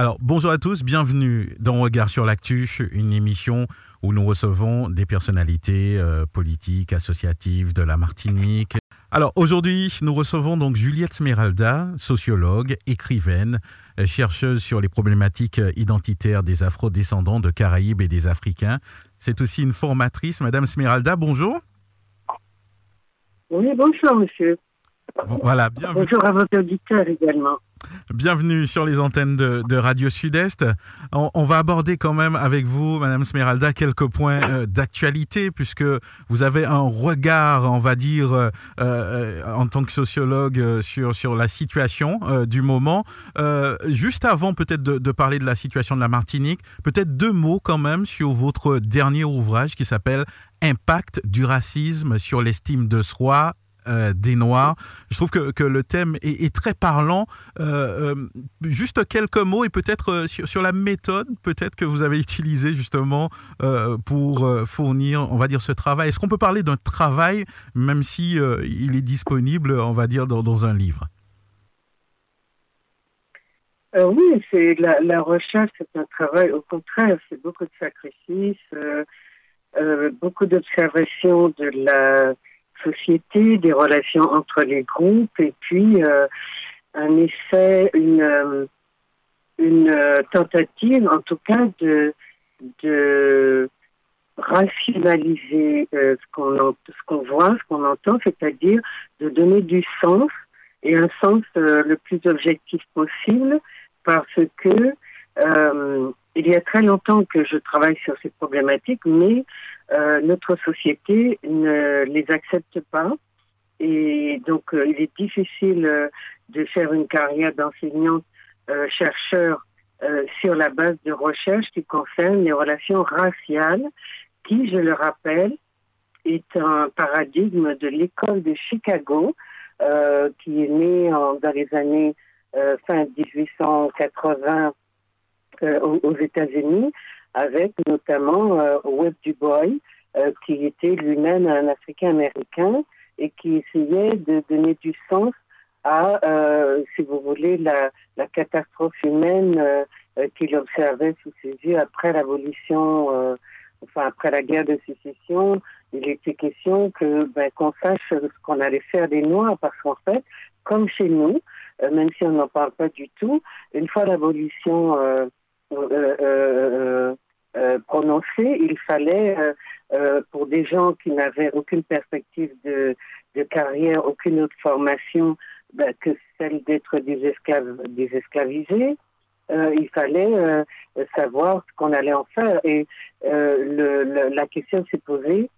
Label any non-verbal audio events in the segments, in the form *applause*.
Alors, bonjour à tous, bienvenue dans Regard sur l'actu, une émission où nous recevons des personnalités euh, politiques, associatives de la Martinique. Alors, aujourd'hui, nous recevons donc Juliette Smeralda, sociologue, écrivaine, euh, chercheuse sur les problématiques identitaires des afro-descendants de Caraïbes et des Africains. C'est aussi une formatrice. Madame Smeralda, bonjour. Oui, bonjour, monsieur. Voilà, bienvenue. Bonjour à votre auditeur également. Bienvenue sur les antennes de, Radio Sud-Est. On, va aborder quand même avec vous, Madame Smeralda, quelques points euh, d'actualité, puisque vous avez un regard, on va dire, euh, euh, en tant que sociologue, sur, sur la situation du moment. juste avant peut-être de, de, parler de la situation de la Martinique, peut-être deux mots quand même sur votre dernier ouvrage qui s'appelle Impact du racisme sur l'estime de soi euh, des Noirs. Je trouve que, le thème est, très parlant. Euh, euh, juste quelques mots et peut-être sur, la méthode peut-être que vous avez utilisée justement pour fournir, on va dire, ce travail. Est-ce qu'on peut parler d'un travail, même si il est disponible, on va dire, dans, un livre? Oui, c'est la, recherche, c'est un travail, au contraire, c'est beaucoup de sacrifices, beaucoup d'observations de la société, des relations entre les groupes, et puis euh, un effet, une, euh, euh, tentative, en tout cas, de, de rationaliser ce qu'on ce qu'on voit, ce qu'on entend, c'est-à-dire de donner du sens et un sens le plus objectif possible, parce que il y a très longtemps que je travaille sur ces problématiques, mais euh, notre société ne les accepte pas. Et donc, euh, il est difficile euh, de faire une carrière d'enseignant-chercheur sur la base de recherches qui concernent les relations raciales, qui, je le rappelle, est un paradigme de l'école de Chicago, qui est né dans les années fin 1880 aux, aux États-Unis, avec notamment euh, Webb Du Bois, euh, qui était lui-même un Africain-Américain et qui essayait de donner du sens à, euh, si vous voulez, la, la catastrophe humaine euh, euh, qu'il observait sous ses yeux après l'abolition, enfin après la guerre de sécession. Il était question que ben, qu'on sache ce qu'on allait faire des Noirs, parce qu'en fait, comme chez nous, même si on n'en parle pas du tout, une fois l'abolition euh, euh, euh, prononcée, il fallait, pour des gens qui n'avaient aucune perspective de, de carrière, aucune autre formation ben, que celle d'être des, esclaves, des esclavisés, il fallait savoir ce qu'on allait en faire. Et le, la question s'est posée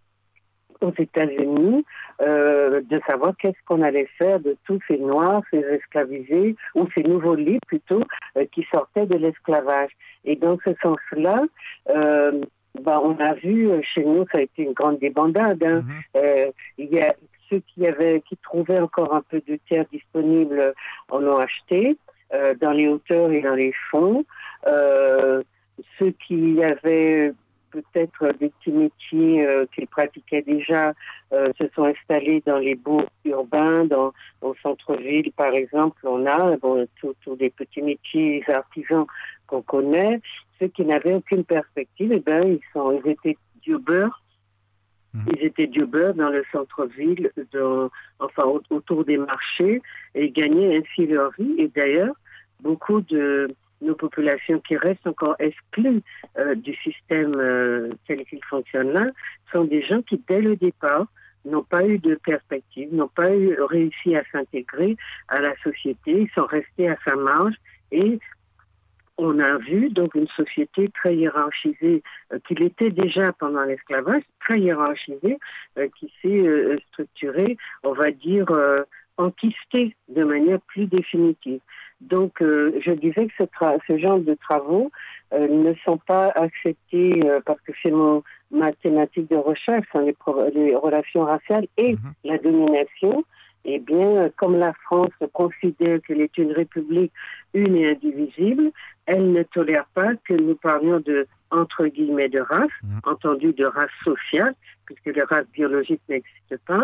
aux États-Unis euh, de savoir qu'est-ce qu'on allait faire de tous ces Noirs, ces esclavisés, ou ces nouveaux lits plutôt, euh, qui sortaient de l'esclavage. Et dans ce sens-là, euh, bah, on a vu euh, chez nous, ça a été une grande débandade. Hein. Mm-hmm. il y a ceux qui avaient, qui trouvaient encore un peu de terre disponible, en ont acheté dans les hauteurs et dans les fonds. ceux qui avaient peut-être des petits métiers euh, qu'ils pratiquaient déjà euh, se sont installés dans les bourgs urbains, dans au centre-ville par exemple. On a bon, tous des petits métiers artisans qu'on connaît. Ceux qui n'avaient aucune perspective, eh ben ils sont, ils étaient jobeurs. Mmh. Ils étaient dans le centre-ville, enfin autour des marchés, et ils gagnaient ainsi leur vie. Et d'ailleurs, beaucoup de nos populations qui restent encore exclues euh, du système euh, tel qu'il fonctionne là sont des gens qui, dès le départ, n'ont pas eu de perspective, n'ont pas eu réussi à s'intégrer à la société, ils sont restés à sa marge et on a vu donc une société très hiérarchisée euh, qu'il était déjà pendant l'esclavage, très hiérarchisée, qui s'est structurée, on va dire, enquistée de manière plus définitive. Donc, euh, je disais que ce, ce genre de travaux euh, ne sont pas acceptés euh, parce que c'est mon ma thématique de recherche, sont les, les relations raciales et mhm. la domination. Eh bien, comme la France considère qu'elle est une république une et indivisible, elle ne tolère pas que nous parlions de entre guillemets de race, mhm. entendu de race sociale, puisque le race biologique n'existe pas,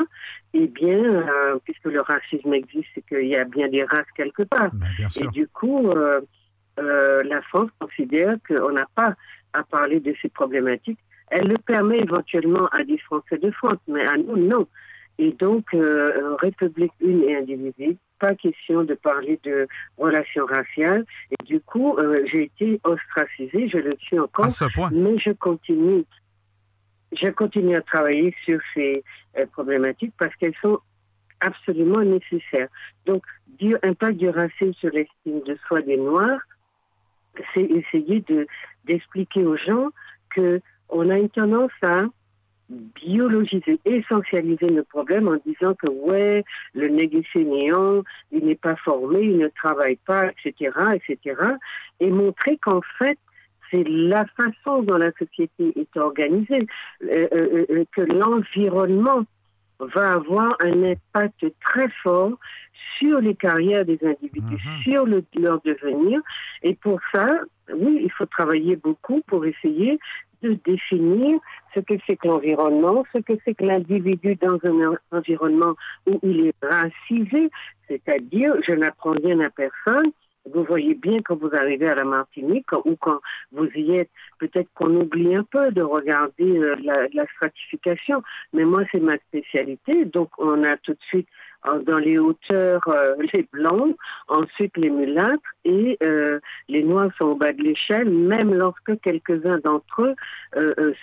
eh bien, euh, puisque le racisme existe, c'est qu'il y a bien des races quelque part. Et du coup, euh, la France considère qu'on n'a pas à parler de ces problématiques. Elle le permet éventuellement à des Français de France, mais à nous, non. Et donc, République une et indivisible, pas question de parler de relations raciales. Et du coup, j'ai été ostracisée, je le suis encore. À ce point. Mais je continue. Je continue à travailler sur ces problématiques parce qu'elles sont absolument nécessaire. Donc, dire impact du racisme sur l'estime de soi des Noirs, c'est essayer de d'expliquer aux gens que on a une tendance à biologiser, essentialiser nos problèmes en disant que ouais, le nègre néant, il n'est pas formé, il ne travaille pas, etc., etc., et montrer qu'en fait, c'est la façon dont la société est organisée, euh, euh, euh, que l'environnement va avoir un impact très fort sur les carrières des individus, mhm. sur le, leur devenir. Et pour ça, oui, il faut travailler beaucoup pour essayer de définir ce que c'est que l'environnement, ce que c'est que l'individu dans un environnement où il est racisé, c'est-à-dire je n'apprends rien à personne, vous voyez bien quand vous arrivez à la Martinique ou quand vous y êtes, peut-être qu'on oublie un peu de regarder euh, la, stratification, mais moi c'est ma spécialité, donc on a tout de suite dans les hauteurs euh, les blancs, ensuite les mulâtres et euh, les noirs sont au bas de l'échelle, même lorsque quelques-uns d'entre eux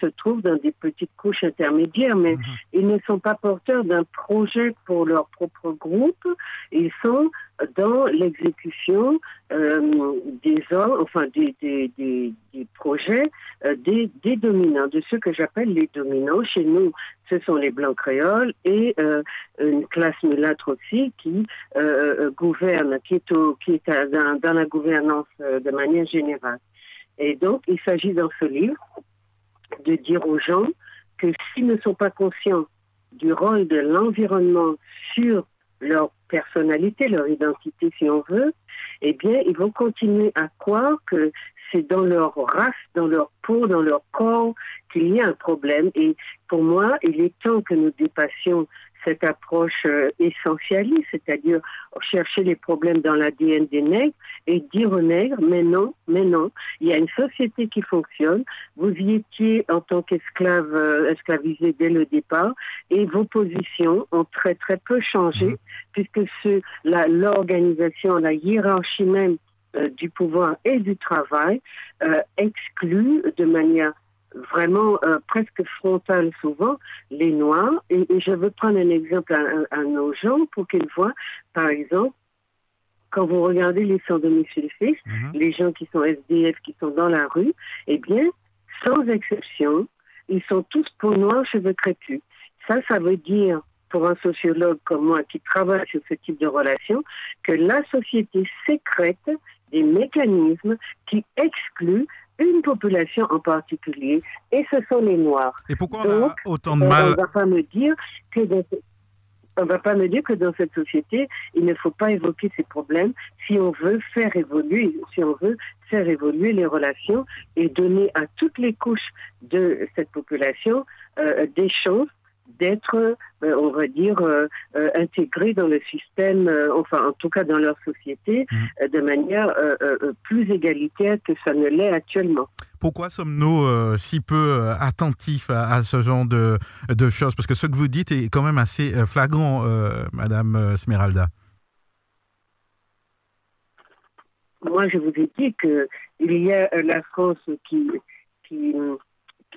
se trouvent dans des petites couches intermédiaires, mais mhm. ils ne sont pas porteurs d'un projet pour leur propre groupe, ils sont dans l'exécution euh, des hommes, enfin des, des, des, des projets euh, des, des, dominants, de ceux que j'appelle les dominants. Chez nous, ce sont les blancs créoles et euh, une classe mulâtre aussi qui euh, gouverne, qui est, au, qui est dans, dans, la gouvernance de manière générale. Et donc, il s'agit dans ce livre de dire aux gens que s'ils ne sont pas conscients du rôle de l'environnement sur leur personnalité, leur identité si on veut, eh bien, ils vont continuer à croire que c'est dans leur race, dans leur peau, dans leur corps qu'il y a un problème. Et pour moi, il est temps que nous dépassions cette approche euh, essentialiste, c'est-à-dire chercher les problèmes dans l'ADN des nègres et dire aux nègres, mais non, mais non, il y a une société qui fonctionne, vous y étiez en tant qu'esclave, euh, esclavisé dès le départ, et vos positions ont très très peu changé, mmh. puisque l'organisation, la, la hiérarchie même euh, du pouvoir et du travail euh, exclut de manière vraiment euh, presque frontale souvent les Noirs. Et, je veux prendre un exemple à, nos gens pour qu'ils voient, par exemple, quand vous regardez les sans domicile fixe, mhm. les gens qui sont SDF, qui sont dans la rue, eh bien, sans exception, ils sont tous peau noire, cheveux crépus. Ça, ça veut dire, pour un sociologue comme moi qui travaille sur ce type de relation, que la société sécrète des mécanismes qui excluent une population en particulier, et ce sont les Noirs. Et pourquoi on a autant de mal On ne va pas me dire que dans, on va pas me dire que dans cette société, il ne faut pas évoquer ces problèmes si on veut faire évoluer, si on veut faire évoluer les relations et donner à toutes les couches de cette population euh, des chances d'être, euh, on va dire, euh, euh, intégrés dans le système, enfin en tout cas dans leur société, mmh. de manière plus égalitaire que ça ne l'est actuellement. Pourquoi sommes-nous si peu attentifs à, ce genre de, de, choses? Parce que ce que vous dites est quand même assez flagrant, Madame Smeralda. Moi, je vous ai dit qu'il y a la France qui, qui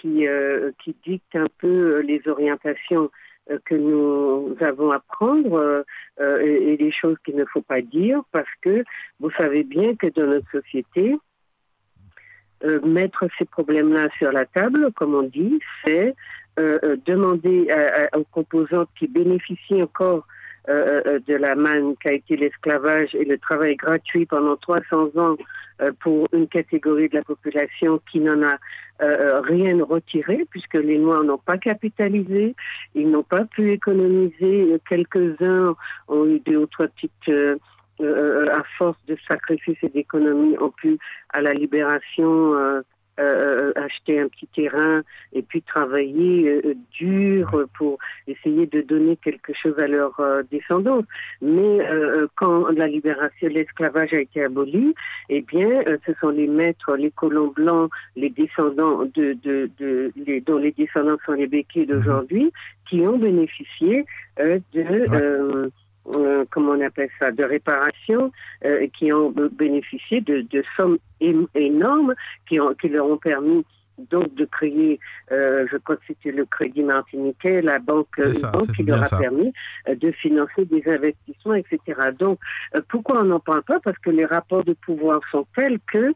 qui, euh, qui dicte un peu euh, les orientations euh, que nous avons à prendre et, les choses qu'il ne faut pas dire parce que vous savez bien que dans notre société, mettre ces problèmes-là sur la table, comme on dit, c'est demander aux composantes qui bénéficient encore de la manne qu'a été l'esclavage et le travail gratuit pendant 300 ans pour une catégorie de la population qui n'en a euh, rien retiré puisque les Noirs n'ont pas capitalisé, ils n'ont pas pu économiser. Quelques-uns ont eu deux ou trois petites, euh, euh, à force de sacrifices et d'économies, ont pu à la libération euh, acheter un petit terrain et puis travailler dur pour essayer de donner quelque chose à leurs descendants. Mais quand la libération, l'esclavage a été aboli, eh bien, ce sont les maîtres, les colons blancs, les descendants de, de, de les, dont les descendants sont les béquilles mhm. d'aujourd'hui, qui ont bénéficié de euh, comment on appelle ça, de réparation, euh, qui ont bénéficié de, de sommes énormes qui, ont, qui leur ont permis donc de créer, euh, je crois que c'était le Crédit Martiniquais, la banque, qui leur a permis de financer des investissements, etc. Donc, pourquoi on n'en parle pas? Parce que les rapports de pouvoir sont tels que,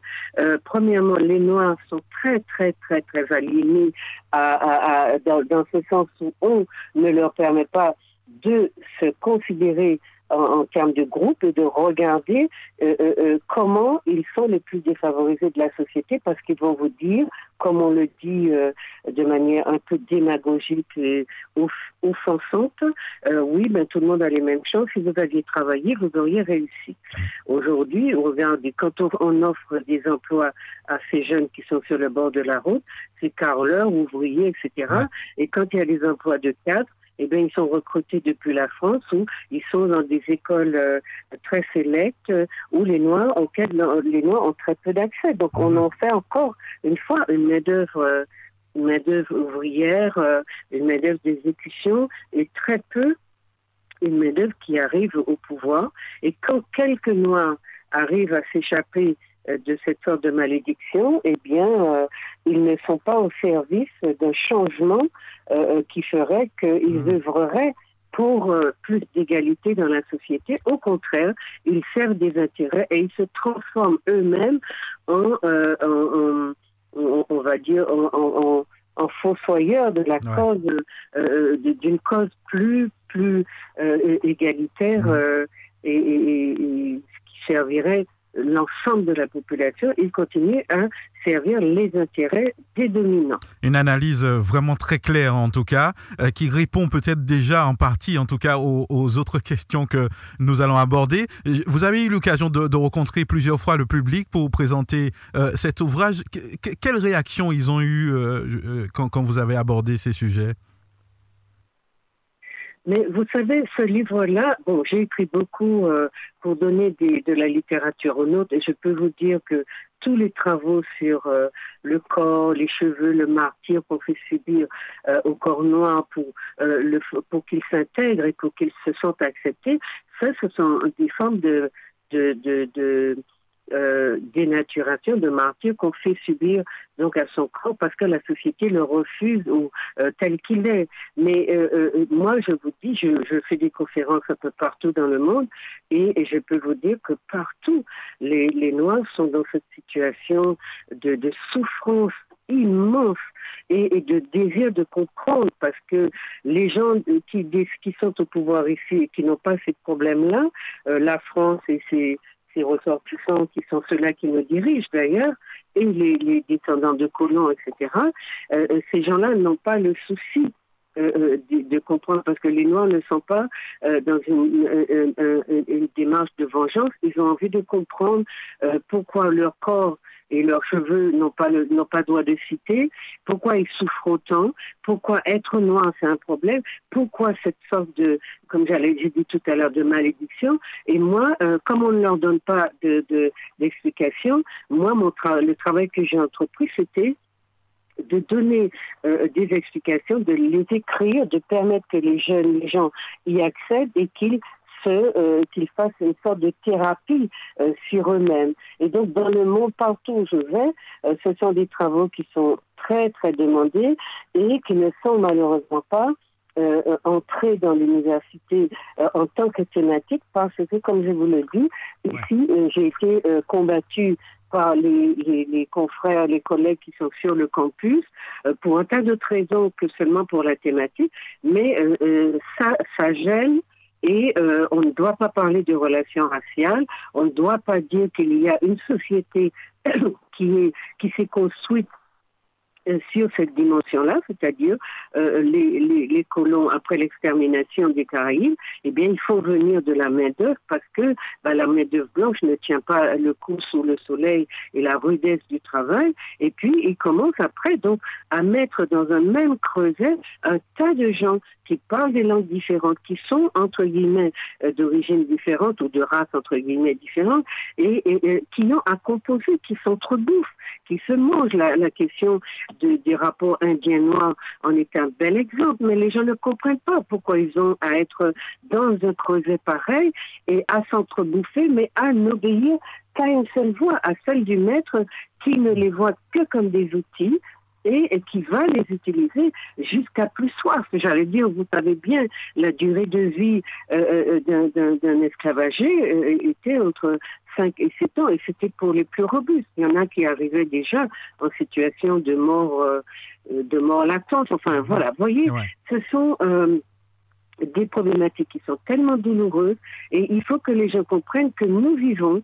premièrement, les Noirs sont très, très, très, très alignés à, à, dans, dans, ce sens où on ne leur permet pas de se considérer en, termes de groupe et de regarder euh, euh, euh, comment ils sont les plus défavorisés de la société parce qu'ils vont vous dire, comme on le dit de manière un peu démagogique et offensante, oui, ben, tout le monde a les mêmes chances. Si vous aviez travaillé, vous auriez réussi. Aujourd'hui, regardez, quand on, offre des emplois à ces jeunes qui sont sur le bord de la route, c'est carleurs, ouvriers, etc. Et quand il y a des emplois de cadre, eh bien, ils sont recrutés depuis la France où ils sont dans des écoles euh, très sélectes euh, où les Noirs, auxquelles les Noirs ont très peu d'accès. Donc, on en fait encore une fois une main-d'œuvre. Euh, une main-d'œuvre ouvrière, une main-d'œuvre d'exécution et très peu une main-d'œuvre qui arrive au pouvoir. Et quand quelques Noirs arrivent à s'échapper de cette sorte de malédiction, eh bien, ils ne sont pas au service d'un changement euh, qui ferait qu'ils mmh. œuvreraient pour euh, plus d'égalité dans la société. Au contraire, ils servent des intérêts et ils se transforment eux-mêmes en, euh, on va dire, en, en fossoyeurs de la cause, d'une cause plus plus égalitaire mmh. et, et, qui servirait l'ensemble de la population, il continue à servir les intérêts des dominants. Une analyse vraiment très claire en tout cas, euh, qui répond peut-être déjà en partie en tout cas aux, autres *laughs* questions que nous allons aborder. Vous avez eu l'occasion de, rencontrer plusieurs fois le public pour présenter euh, cet ouvrage. quelle réaction ils ont eu euh, quand, quand vous avez abordé ces sujets? Mais vous savez, ce livre-là, bon, j'ai écrit beaucoup euh, pour donner des, de la littérature aux nôtres, et je peux vous dire que tous les travaux sur euh, le corps, les cheveux, le martyr qu'on fait subir euh, au corps noir pour, le, pour qu'ils s'intègrent et pour qu'ils se sentent acceptés, ça, ce sont des formes de, de, de, de euh, dénaturation de martyr qu'on fait subir donc à son corps parce que la société le refuse ou euh, tel qu'il est. Mais euh, moi, je vous dis, je, fais des conférences un peu partout dans le monde et, je peux vous dire que partout, les, Noirs sont dans cette situation de, souffrance immense et, de désir de comprendre parce que les gens qui, qui sont au pouvoir ici et qui n'ont pas ces problèmes-là, la France et ses ces ressortissants qui sont ceux-là qui nous dirigent d'ailleurs, et les, descendants de colons, etc., euh, euh, ces gens-là n'ont pas le souci euh, de, comprendre parce que les Noirs ne sont pas dans une, démarche de vengeance. Ils ont envie de comprendre pourquoi leur corps et leurs cheveux n'ont pas pas droit de citer, pourquoi ils souffrent autant, pourquoi être noir c'est un problème, pourquoi cette sorte de, comme j'allais j'ai dit tout à l'heure, de malédiction? Et moi, euh, comme on ne leur donne pas de d'explication, moi le travail que j'ai entrepris c'était de donner euh, des explications, de les écrire, de permettre que les jeunes, les gens y accèdent et qu'ils euh, qu'ils fassent une sorte de thérapie euh, sur eux-mêmes. Et donc, dans le monde, partout où je vais, euh, ce sont des travaux qui sont très, très demandés et qui ne sont malheureusement pas entrés dans l'université en tant que thématique parce que, comme je vous le dis, ici, j'ai été combattue par les, les, les, confrères, les collègues qui sont sur le campus, pour un tas d'autres raisons que seulement pour la thématique, mais ça, ça gêne et euh, on ne doit pas parler de relations raciales, on ne doit pas dire qu'il y a une société *clears throat* qui est qui s'est construite euh, sur cette dimension-là, c'est-à-dire euh, les, colons après l'extermination des Caraïbes, eh bien, il faut venir de la main-d'œuvre parce que bah, la main-d'œuvre blanche ne tient pas le coup sous le soleil et la rudesse du travail. Et puis, ils commencent après donc à mettre dans un même creuset un tas de gens qui parlent des langues différentes, qui sont entre guillemets euh, d'origine différente ou de race entre guillemets différente, et, qui ont à composer, qui s'entrebouffent, qui se mangent. La, question de, des rapports indiens-noirs en est un bel exemple, mais les gens ne comprennent pas pourquoi ils ont à être dans un creuset pareil et à s'entrebouffer, mais à n'obéir qu'à une seule voix, à celle du maître qui ne les voit que comme des outils, et, et, qui va les utiliser jusqu'à plus soif. J'allais dire, vous savez bien, la durée de vie euh, d'un esclavagé euh, était entre 5 et 7 ans, et c'était pour les plus robustes. Il y en a qui arrivaient déjà en situation de mort, euh, de mort latente. Enfin, voilà, vous voyez, ouais. ce sont euh, des problématiques qui sont tellement douloureuses, et il faut que les gens comprennent que nous vivons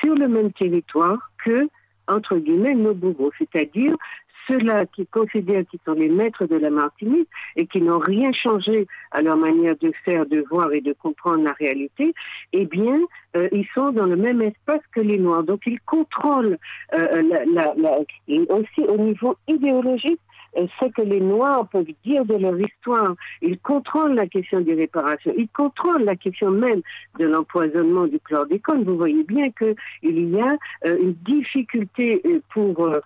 sur le même territoire que, entre guillemets, nos bourreaux, c'est-à-dire ceux-là qui considèrent qu'ils sont les maîtres de la Martinique et qui n'ont rien changé à leur manière de faire, de voir et de comprendre la réalité, eh bien, euh, ils sont dans le même espace que les Noirs. Donc, ils contrôlent euh, la, la, la, aussi au niveau idéologique ce que les Noirs peuvent dire de leur histoire. Ils contrôlent la question des réparations. Ils contrôlent la question même de l'empoisonnement du chlordécone. Vous voyez bien qu'il y a euh, une difficulté pour euh,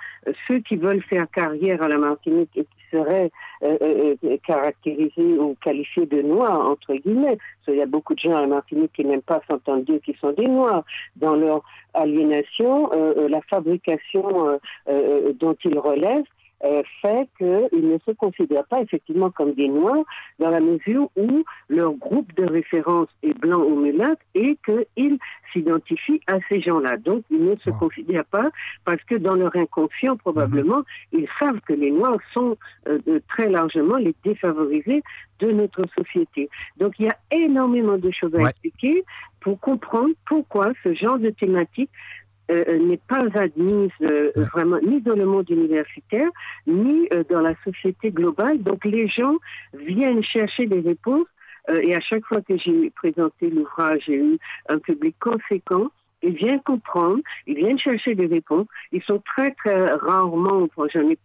ceux qui veulent faire carrière à la Martinique et qui seraient euh, caractérisés ou qualifiés de Noirs, entre guillemets. Il y a beaucoup de gens à la Martinique qui n'aiment pas s'entendre dire qu'ils sont des Noirs. Dans leur aliénation, la fabrication dont ils relèvent, euh, fait qu'ils ne se considèrent pas effectivement comme des Noirs dans la mesure où leur groupe de référence est blanc ou mulâtre et qu'ils s'identifient à ces gens-là. Donc, ils ne se wow. considèrent pas parce que dans leur inconscient, probablement, -hmm. ils savent que les Noirs sont euh, très largement les défavorisés de notre société. Donc, il y a énormément de choses à ouais. expliquer pour comprendre pourquoi ce genre de thématique euh, n'est pas admise euh, ouais. vraiment ni dans le monde universitaire, ni euh, dans la société globale. Donc les gens viennent chercher des réponses et à chaque fois que j'ai présenté l'ouvrage, j'ai eu un public conséquent. Ils viennent comprendre, ils viennent chercher des réponses. Ils sont très, très rarement, j'en ai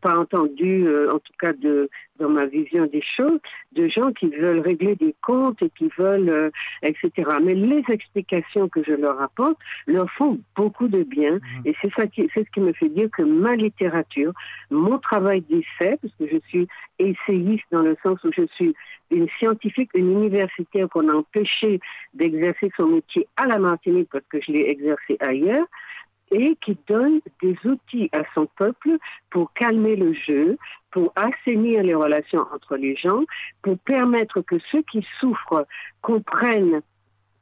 pas entendu, euh, en tout cas de, dans ma vision des choses, de gens qui veulent régler des comptes et qui veulent, euh, etc. Mais les explications que je leur apporte leur font beaucoup de bien. Mmh. Et c'est ça qui, c'est ce qui me fait dire que ma littérature, mon travail d'essai, parce que je suis essayiste dans le sens où je suis une scientifique, une universitaire qu'on a empêché d'exercer son métier à la Martinique parce que je l'ai exercé ailleurs, et qui donne des outils à son peuple pour calmer le jeu, pour assainir les relations entre les gens, pour permettre que ceux qui souffrent comprennent,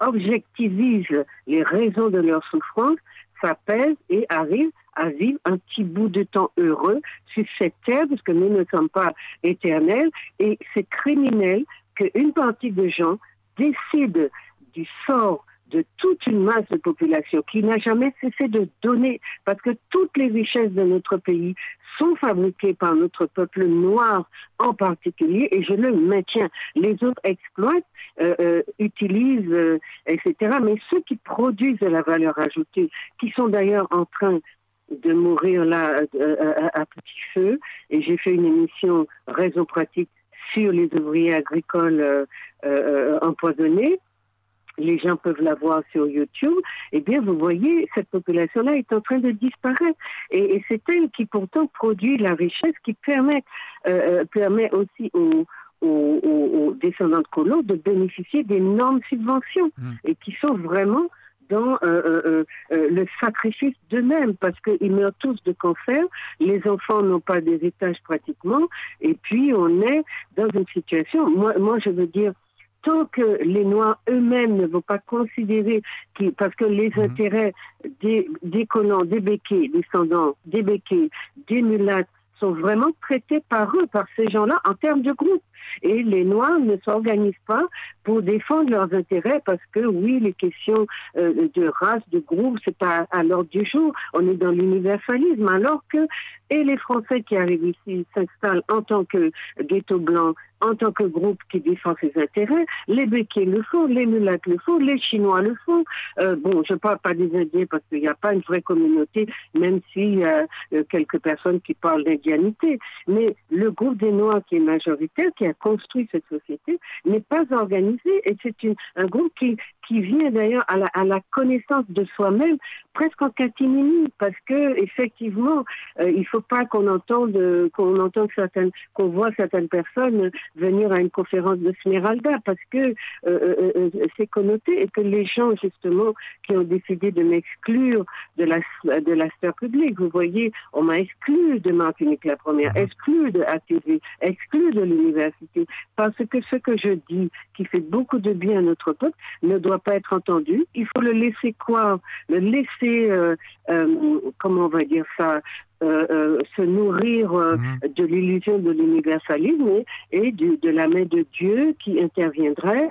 objectivisent les raisons de leur souffrance, s'apaisent et arrivent à vivre un petit bout de temps heureux sur cette terre, parce que nous ne sommes pas éternels, et c'est criminel qu'une partie de gens décide du sort de toute une masse de population qui n'a jamais cessé de donner, parce que toutes les richesses de notre pays sont fabriquées par notre peuple noir en particulier, et je le maintiens. Les autres exploitent, euh, euh, utilisent, euh, etc. Mais ceux qui produisent de la valeur ajoutée, qui sont d'ailleurs en train de mourir là à, à petit feu, et j'ai fait une émission raison pratique sur les ouvriers agricoles empoisonnés, les gens peuvent la voir sur YouTube, eh bien, vous voyez, cette population-là est en train de disparaître. Et, et c'est elle qui pourtant produit la richesse qui permet, euh, permet aussi aux, aux, aux, descendants de colons de bénéficier d'énormes subventions mmh. et qui sont vraiment dans euh, euh, euh, le sacrifice d'eux-mêmes parce qu'ils meurent tous de cancer, les enfants n'ont pas d'héritage pratiquement, et puis on est dans une situation, moi, moi je veux dire, tant que les Noirs eux-mêmes ne vont pas considérer, parce que les mmh. intérêts des, des colons, des béquets, descendants, des béquets, des mulattes, sont vraiment traités par eux, par ces gens-là, en termes de groupe. Et les Noirs ne s'organisent pas pour défendre leurs intérêts parce que oui, les questions euh, de race, de groupe, c'est pas à l'ordre du jour. On est dans l'universalisme, alors que et les Français qui arrivent ici s'installent en tant que ghetto blanc, en tant que groupe qui défend ses intérêts. Les Békés le font, les Mulattes le font, les Chinois le font. Euh, bon, je ne parle pas des Indiens parce qu'il n'y a pas une vraie communauté, même s'il y a euh, quelques personnes qui parlent d'indianité. Mais le groupe des Noirs qui est majoritaire, qui a construit cette société, n'est pas organisé et c'est un groupe qui, qui vient d'ailleurs à la, à la, connaissance de soi-même presque en catimini parce que effectivement euh, il faut pas qu'on entende qu'on entende certaines qu'on voit certaines personnes venir à une conférence de Smeralda parce que euh, euh, c'est connoté et que les gens justement qui ont décidé de m'exclure de la de la sphère publique vous voyez on m'a exclu de Martinique la première mhm. exclu de ATV exclu de l'université parce que ce que je dis qui fait beaucoup de bien à notre peuple ne doit pas être entendu. Il faut le laisser quoi? Le laisser, euh, euh, comment on va dire ça, euh, se nourrir mhm. de l'illusion de l'universalisme et, de, la main de Dieu qui interviendrait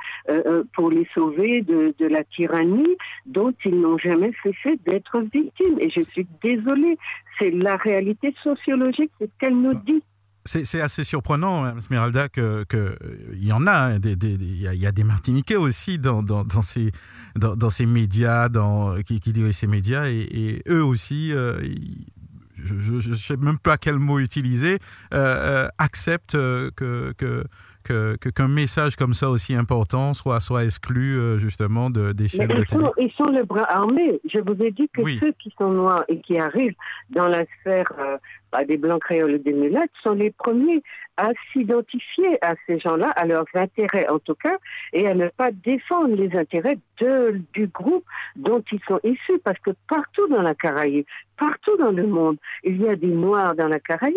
pour les sauver de, de la tyrannie dont ils n'ont jamais cessé d'être victimes. Et je suis désolée, c'est la réalité sociologique, c'est ce qu'elle nous dit c'est assez surprenant, Esmeralda, que qu'il y en a. Il des, y, a des Martiniquais aussi dans, ces, dans, ces médias, dans, qui, qui dirigent ces médias. Et, eux aussi, euh, je ne sais même pas quel mot utiliser, euh, euh acceptent que, qu'un message comme ça aussi important soit, soit exclu euh, justement de, des chaînes de télé. Ils sont le bras armé. Je vous ai dit que ceux qui sont noirs et qui arrivent dans la sphère bah, des blancs créoles et des mulattes sont les premiers à s'identifier à ces gens-là, à leurs intérêts en tout cas, et à ne pas défendre les intérêts de, du groupe dont ils sont issus. Parce que partout dans la Caraïbe, partout dans le monde, il y a des Noirs dans la Caraïbe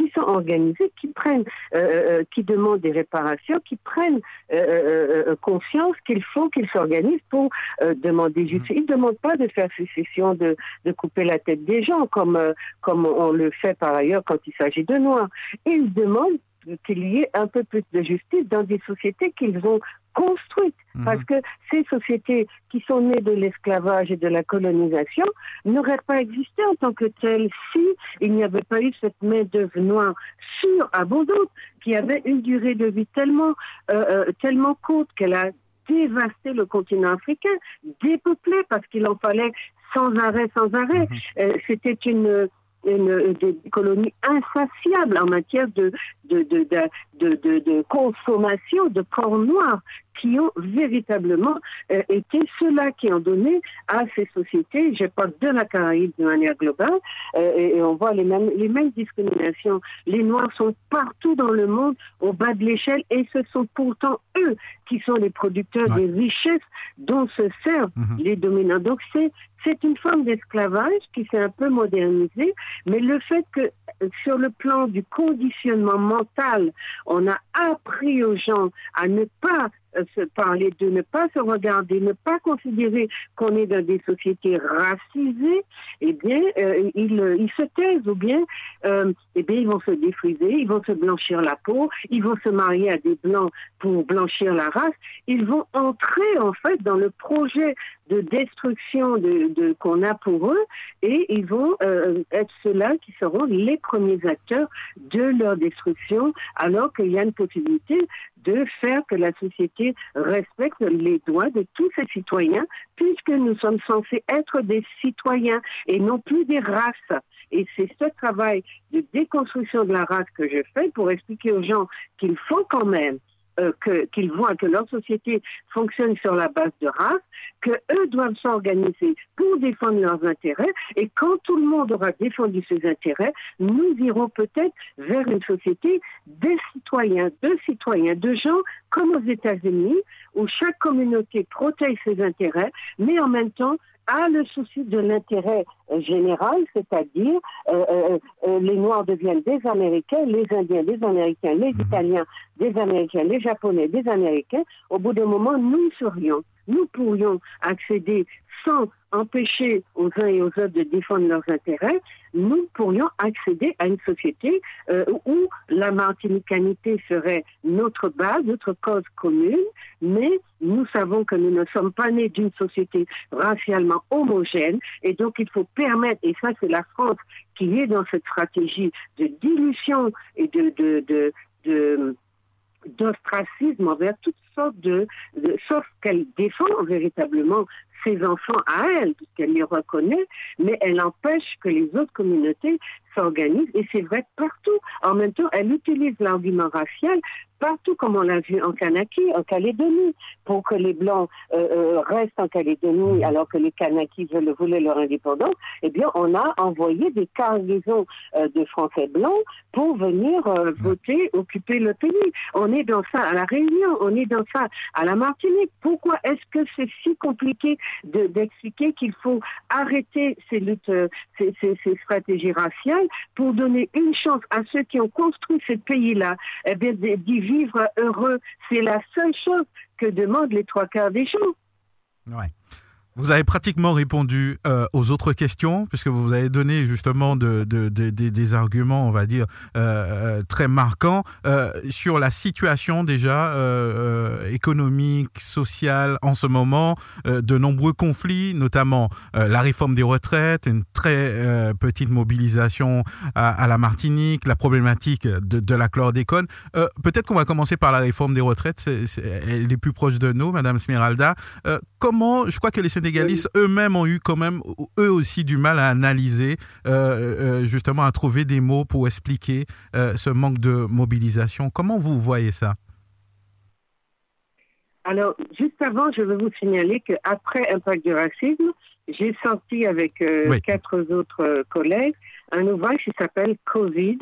qui sont organisés, qui prennent, euh, euh, qui demandent des réparations, qui prennent euh, conscience qu'il faut qu'ils s'organisent pour demander justice. Ils ne demandent pas de faire sécession, de, de couper la tête des gens comme, comme on le fait par ailleurs quand il s'agit de Noirs. Ils demandent qu'il y ait un peu plus de justice dans des sociétés qu'ils ont construites. Mhm. Parce que ces sociétés qui sont nées de l'esclavage et de la colonisation n'auraient pas existé en tant que telles si il n'y avait pas eu cette main-d'œuvre noire sûre, abondante, qui avait une durée de vie tellement, euh, euh, tellement courte qu'elle a dévasté le continent africain, dépeuplé parce qu'il en fallait sans arrêt, sans arrêt. Mhm. Euh, c'était une une, des colonies insatiables en matière de, de, de, de, consommation de corps noirs qui ont véritablement euh, été ceux-là qui ont donné à ces sociétés, je parle de la Caraïbe de manière globale, euh, et, on voit les mêmes, les mêmes discriminations. Les Noirs sont partout dans le monde au bas de l'échelle et ce sont pourtant eux qui sont les producteurs des richesses dont se servent mhm. les dominants. Donc c'est c'est une forme d'esclavage qui s'est un peu modernisée, mais le fait que sur le plan du conditionnement mental, on a appris aux gens à ne pas se parler, de ne pas se regarder, ne pas considérer qu'on est dans des sociétés racisées, eh bien, euh, ils, euh, ils, se taisent ou bien, euh, eh bien, ils vont se défriser, ils vont se blanchir la peau, ils vont se marier à des blancs pour blanchir la race. Ils vont entrer en fait dans le projet de destruction de, de qu'on a pour eux et ils vont euh, être ceux-là qui seront les premiers acteurs de leur destruction alors qu'il y a une possibilité de faire que la société respecte les droits de tous ses citoyens, puisque nous sommes censés être des citoyens et non plus des races. Et c'est ce travail de déconstruction de la race que je fais pour expliquer aux gens qu'il faut quand même euh, qu'ils voient que leur société fonctionne sur la base de race, que eux doivent s'organiser pour défendre leurs intérêts. Et quand tout le monde aura défendu ses intérêts, nous irons peut-être vers une société des citoyens, de citoyens, de gens comme aux États-Unis, où chaque communauté protège ses intérêts, mais en même temps a le souci de l'intérêt général, c'est-à-dire euh, euh, euh, les Noirs deviennent des Américains, les Indiens des Américains, les mhm. Italiens des Américains, les Japonais des Américains. Au bout d'un moment, nous serions, nous pourrions accéder sans empêcher aux uns et aux autres de défendre leurs intérêts, nous pourrions accéder à une société euh, où la martinicanité serait notre base, notre cause commune, mais nous savons que nous ne sommes pas nés d'une société racialement homogène et donc il faut permettre, et ça c'est la France qui est dans cette stratégie de dilution et de, de, de, de d'ostracisme envers toutes sortes de, de sauf qu'elle défend véritablement ses enfants à elle, puisqu'elle les reconnaît, mais elle empêche que les autres communautés s'organisent, et c'est vrai partout. En même temps, elle utilise l'argument racial partout, comme on l'a vu en Kanaki, en Calédonie, pour que les Blancs euh, euh, restent en Calédonie alors que les Kanakis veulent, voulaient leur indépendance, eh bien, on a envoyé des cargaisons euh, de Français blancs pour venir voter, occuper le pays. On est dans ça à La Réunion, on est dans ça à la Martinique. Pourquoi est-ce que c'est si compliqué d'expliquer qu'il faut arrêter ces luttes, ces, ces, ces stratégies raciales pour donner une chance à ceux qui ont construit ce pays-là, eh bien, d'y vivre heureux. C'est la seule chose que demandent les trois quarts des gens. Vous avez pratiquement répondu euh, aux autres questions, puisque vous avez donné justement de, de, de, des arguments, on va dire, euh, euh très marquants sur la situation déjà économique, sociale en ce moment, de nombreux conflits, notamment la réforme des retraites, une très petite mobilisation à, la Martinique, la problématique de, la chlordécone. Peut-être qu'on va commencer par la réforme des retraites, elle est plus proche de nous, Madame Smeralda. comment, je crois que les Eux-mêmes ont eu quand même, eux aussi, du mal à analyser, euh, euh, justement, à trouver des mots pour expliquer euh, ce manque de mobilisation. Comment vous voyez ça? Alors, juste avant, je veux vous signaler qu'après Impact du racisme, j'ai sorti avec euh, oui. quatre autres collègues un ouvrage qui s'appelle Covid,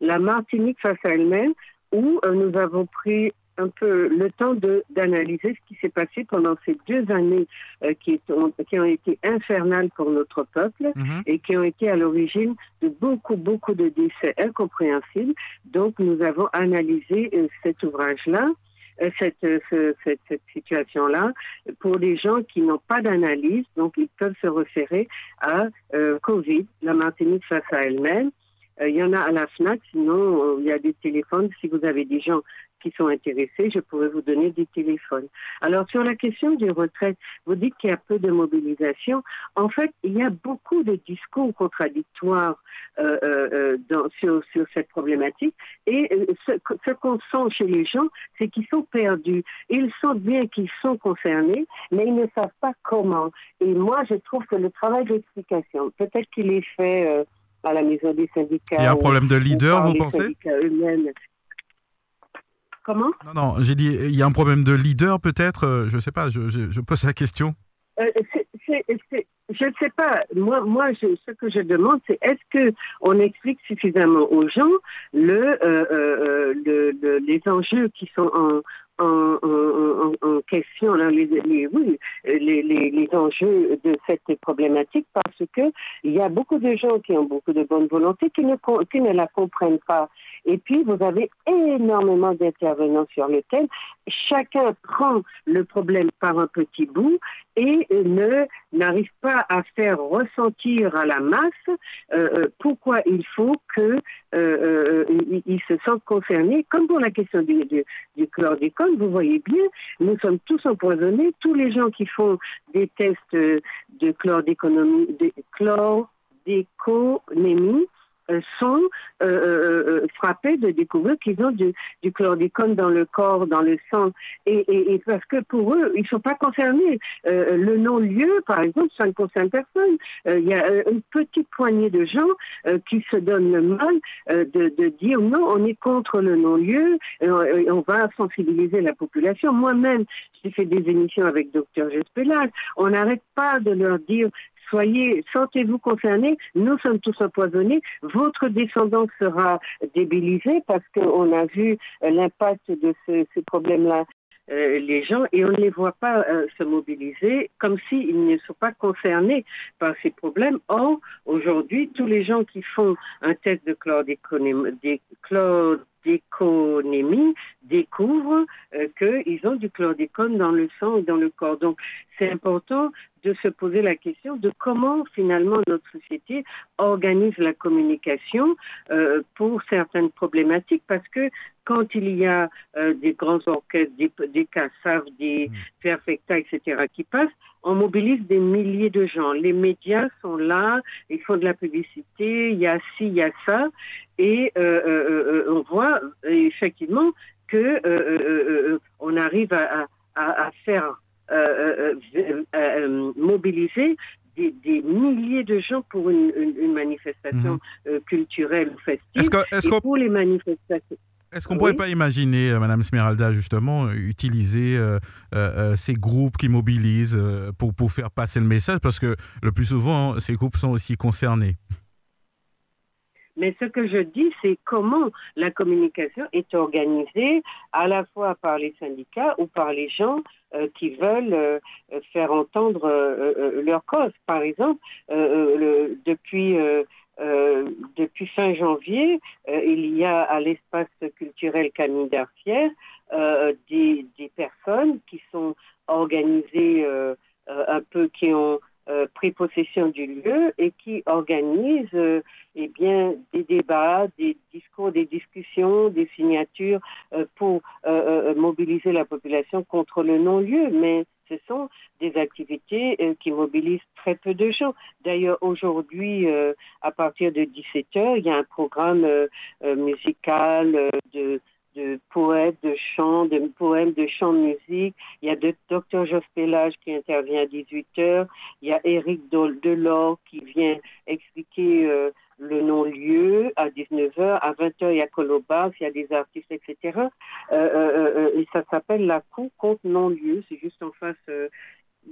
la Martinique face à elle-même, où nous avons pris un peu le temps d'analyser ce qui s'est passé pendant ces deux années euh, qui, ont, qui, ont, été infernales pour notre peuple -hmm. et qui ont été à l'origine de beaucoup, beaucoup de décès incompréhensibles. Donc, nous avons analysé euh, cet ouvrage-là. Euh, cette, ce, cette, cette situation-là pour les gens qui n'ont pas d'analyse, donc ils peuvent se référer à euh, Covid, la Martinique face à elle-même. Euh, il y en a à la FNAC, sinon il y a des téléphones. Si vous avez des gens qui sont intéressés, je pourrais vous donner des téléphones. Alors, sur la question des retraites, vous dites qu'il y a peu de mobilisation. En fait, il y a beaucoup de discours contradictoires euh, euh, dans, sur, sur, cette problématique. Et ce, ce qu'on sent chez les gens, c'est qu'ils sont perdus. Ils sentent bien qu'ils sont concernés, mais ils ne savent pas comment. Et moi, je trouve que le travail d'explication, peut-être qu'il est fait... Euh, à la maison des syndicats. Il y a un problème de leader, vous pensez? Comment Non, non, j'ai dit, il y a un problème de leader peut-être, je ne sais pas, je, je, je, pose la question. Euh, c est, c est, je ne sais pas. Moi, moi je, ce que je demande, c'est est-ce qu'on explique suffisamment aux gens le, euh, euh, le, le, les enjeux qui sont en, en, en, en, question? Là, les, les, oui, les, les, les, enjeux de cette problématique parce que il y a beaucoup de gens qui ont beaucoup de bonne volonté qui ne, qui ne la comprennent pas. Et puis, vous avez énormément d'intervenants sur le thème. Chacun prend le problème par un petit bout et ne n'arrive pas à faire ressentir à la masse euh, pourquoi il faut que euh, ils se sentent concernés. Comme pour la question du, du, du chlordécone, vous voyez bien, nous sommes tous empoisonnés. Tous les gens qui font des tests de chlordéconomie, de chlordéconémie, sont euh, euh, frappés de découvrir qu'ils ont du, du, dans le corps, dans le sang. Et, parce que pour eux, ils ne sont pas concernés. Euh, le non-lieu, par exemple, ça ne concerne personne. Il y a une petite poignée de gens qui se donnent le mal de, dire non, on est contre le non-lieu, on, va sensibiliser la population. Moi-même, j'ai fait des émissions avec Dr. Gespelage. On n'arrête pas de leur dire soyez, sentez-vous concernés, nous sommes tous empoisonnés, votre descendance sera débilisée parce qu'on a vu l'impact de ce, ce problème-là euh, les gens et on ne les voit pas euh, se mobiliser comme s'ils ne sont pas concernés par ces problèmes. Or, aujourd'hui, tous les gens qui font un test de chlordéconomie, d'économie découvrent euh, qu'ils ont du chlordécone dans le sang et dans le corps. Donc, c'est important de se poser la question de comment finalement notre société organise la communication euh, pour certaines problématiques, parce que quand il y a euh, des grands orchestres, des, des cassaves, des mmh. perfecta, etc., qui passent, on mobilise des milliers de gens. Les médias sont là, ils font de la publicité, il y a ci, il y a ça, et euh, euh, on voit effectivement que on arrive à, à, à faire mobiliser des, milliers de gens pour une, manifestation mmh. culturelle ou festive. et pour les manifestations. Est-ce qu'on ne pourrait pas imaginer, euh, Madame Smeralda, justement, euh, utiliser euh, ces groupes qui mobilisent pour, pour faire passer le message? Parce que le plus souvent, ces groupes sont aussi concernés. Mais ce que je dis, c'est comment la communication est organisée à la fois par les syndicats ou par les gens qui veulent faire entendre leur cause. Par exemple, depuis euh, depuis fin janvier, euh, il y a à l'espace culturel Camille d'Arcière euh, des, des, personnes qui sont organisées un peu, qui ont pris possession du lieu et qui organisent eh bien, des débats, des discours, des discussions, des signatures pour mobiliser la population contre le non-lieu. Mais ce sont des activités euh, qui mobilisent très peu de gens. D'ailleurs, aujourd'hui, euh, à partir de 17h, il y a un programme euh, musical de, poètes, de chants, de poèmes, de chants de musique. Il y a de Dr. Jos Pellage qui intervient à 18h. Il y a Éric Delors qui vient expliquer le non-lieu à 19h, à 20h il y a Colobas, il y a des artistes, etc. Euh, euh, euh, et ça s'appelle la Cour contre non-lieu, c'est juste en face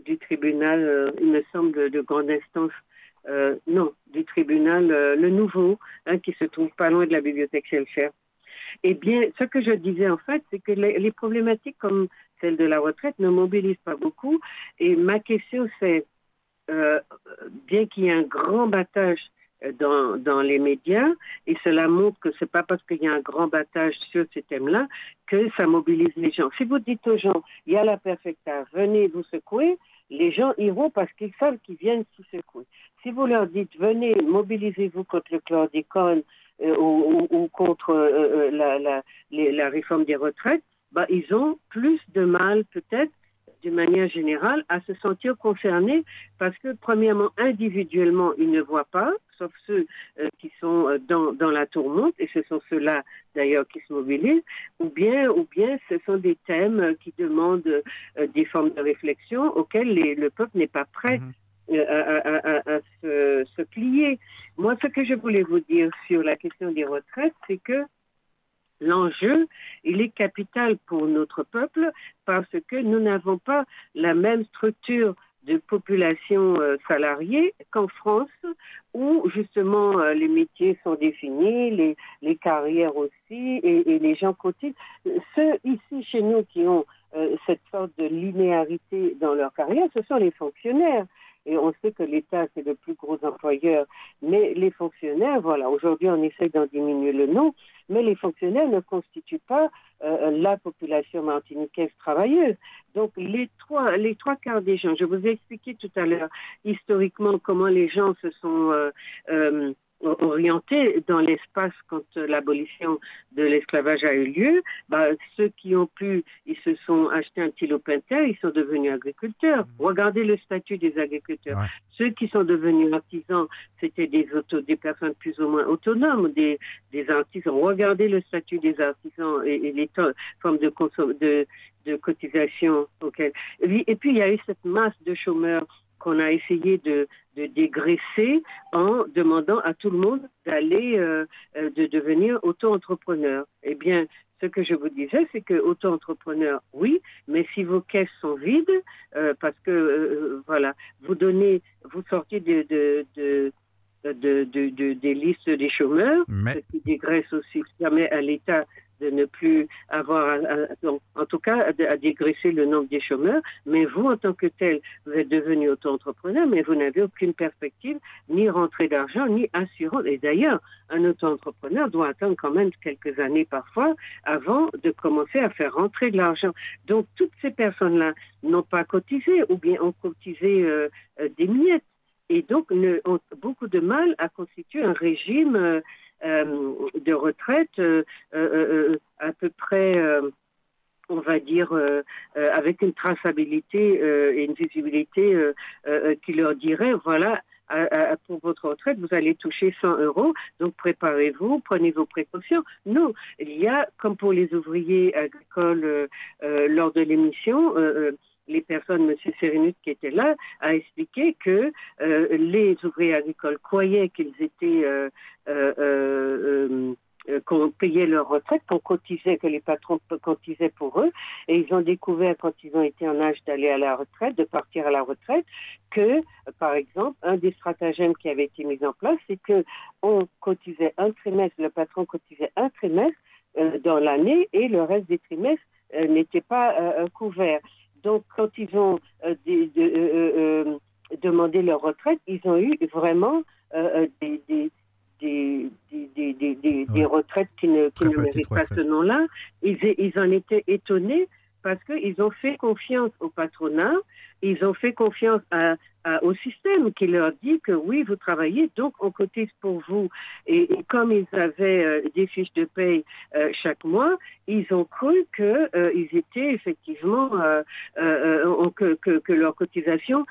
du tribunal, il me semble, de grande instance, non, du tribunal, le nouveau, hein, qui se trouve pas loin de la bibliothèque Schelcher. Eh bien, ce que je disais en fait, c'est que les, les, problématiques comme celle de la retraite ne mobilisent pas beaucoup. Et ma question, c'est, bien qu'il y ait un grand battage dans, dans les médias et cela montre que c'est pas parce qu'il y a un grand battage sur ces thèmes-là que ça mobilise les gens. Si vous dites aux gens, il y a la perfecta, venez vous secouer, les gens iront parce qu'ils savent qu'ils viennent se secouer. Si vous leur dites, venez, mobilisez-vous contre le chlordécone euh, ou, ou, contre euh, euh, la, la, la réforme des retraites, bah, ils ont plus de mal peut-être d'une manière générale, à se sentir concernés parce que, premièrement, individuellement, ils ne voient pas, sauf ceux euh, qui sont euh, dans, dans la tourmente, et ce sont ceux-là d'ailleurs qui se mobilisent, ou bien, ou bien ce sont des thèmes qui demandent euh, des formes de réflexion auxquelles le peuple n'est pas prêt mhm. à, à, se, se plier. Moi, ce que je voulais vous dire sur la question des retraites, c'est que L'enjeu, il est capital pour notre peuple parce que nous n'avons pas la même structure de population euh, salariée qu'en France, où justement euh, les métiers sont définis, les, les carrières aussi, et, et, les gens cotisent. Ceux ici chez nous qui ont euh, cette sorte de linéarité dans leur carrière, ce sont les fonctionnaires. Et on sait que l'État, c'est le plus gros employeur. Mais les fonctionnaires, voilà, aujourd'hui, on essaie d'en diminuer le nom, mais les fonctionnaires ne constituent pas euh, la population martiniquaise travailleuse. Donc, les trois, les trois quarts des gens, je vous ai expliqué tout à l'heure historiquement comment les gens se sont euh, euh, orientés dans l'espace quand l'abolition de l'esclavage a eu lieu, bah, ceux qui ont pu, ils se sont achetés un petit ils sont devenus agriculteurs. Mmh. Regardez le statut des agriculteurs. Ceux qui sont devenus artisans, c'était des, auto, des personnes plus ou moins autonomes, des, des artisans. Regardez le statut des artisans et, et les formes de, de, de cotisation. Okay. Et puis, il y a eu cette masse de chômeurs qu'on a essayé de, de, dégraisser en demandant à tout le monde d'aller, euh, euh, de devenir auto-entrepreneur. Eh bien, ce que je vous disais, c'est que auto-entrepreneur, oui, mais si vos caisses sont vides, euh, parce que, euh, voilà, vous donnez, vous sortez de, de, de de, de, de, des listes des chômeurs, ce qui dégraisse aussi, permet à l'État de ne plus avoir, en tout cas, à, dégraisser le nombre des chômeurs. Mais vous, en tant que tel, vous êtes devenu auto-entrepreneur, mais vous n'avez aucune perspective, ni rentrée d'argent, ni assurance. Et d'ailleurs, un auto-entrepreneur doit attendre quand même quelques années parfois avant de commencer à faire rentrer de l'argent. Donc, toutes ces personnes-là n'ont pas cotisé ou bien ont cotisé euh, euh, des miettes et donc ont beaucoup de mal à constituer un régime euh, de retraite euh, à peu près on va dire, avec une traçabilité et une visibilité qui leur dirait, voilà, pour votre retraite, vous allez toucher 100 euros, donc préparez-vous, prenez vos précautions. Non, il y a, comme pour les ouvriers agricoles lors de l'émission, les personnes, M. Sérénus qui était là, a expliqué que euh, les ouvriers agricoles croyaient qu'ils étaient euh, euh, qu'on payait leur retraite, qu'on cotisait, que les patrons cotisaient pour eux, et ils ont découvert quand ils ont été en âge d'aller à la retraite, de partir à la retraite, que, par exemple, un des stratagèmes qui avait été mis en place, c'est que on cotisait un trimestre, le patron cotisait un trimestre dans l'année, et le reste des trimestres n'était pas couvert. Donc, quand ils ont euh, euh, euh, demandé leur retraite, ils ont eu vraiment des, des, retraites qui ne, qui ne méritent pas ce nom-là. Ils, ils en étaient étonnés parce qu'ils ont fait confiance au patronat, ils ont fait confiance à, au système qui leur dit que oui, vous travaillez, donc on cotise pour vous. Et, comme ils avaient euh, des fiches de paye euh, chaque mois, ils ont cru qu'ils euh, étaient effectivement que, que, que, leur cotisation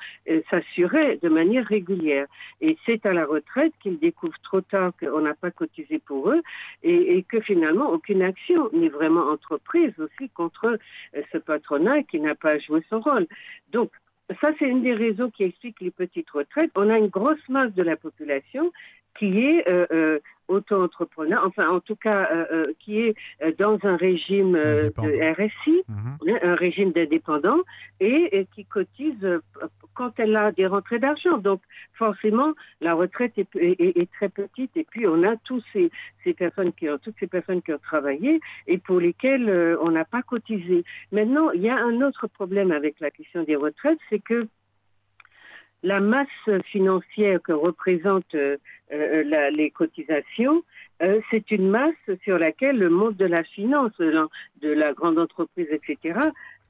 s'assurait de manière régulière. Et c'est à la retraite qu'ils découvrent trop tard qu'on n'a pas cotisé pour eux et, et, que finalement aucune action n'est vraiment entreprise aussi contre ce patronat qui n'a pas joué son rôle. Donc ça, c'est une des raisons qui explique les petites retraites. On a une grosse masse de la population qui est euh, euh, auto-entrepreneur, enfin en tout cas euh, qui est dans un régime de RSI, mhm. hein, un régime d'indépendant, et, qui cotise quand elle a des rentrées d'argent. Donc forcément, la retraite est, est, très petite, et puis on a tous ces, ces, personnes qui ont, toutes ces personnes qui ont travaillé et pour lesquelles on n'a pas cotisé. Maintenant, il y a un autre problème avec la question des retraites, c'est que la masse financière que représentent euh, euh, les cotisations, euh, c'est une masse sur laquelle le monde de la finance, de la grande entreprise, etc.,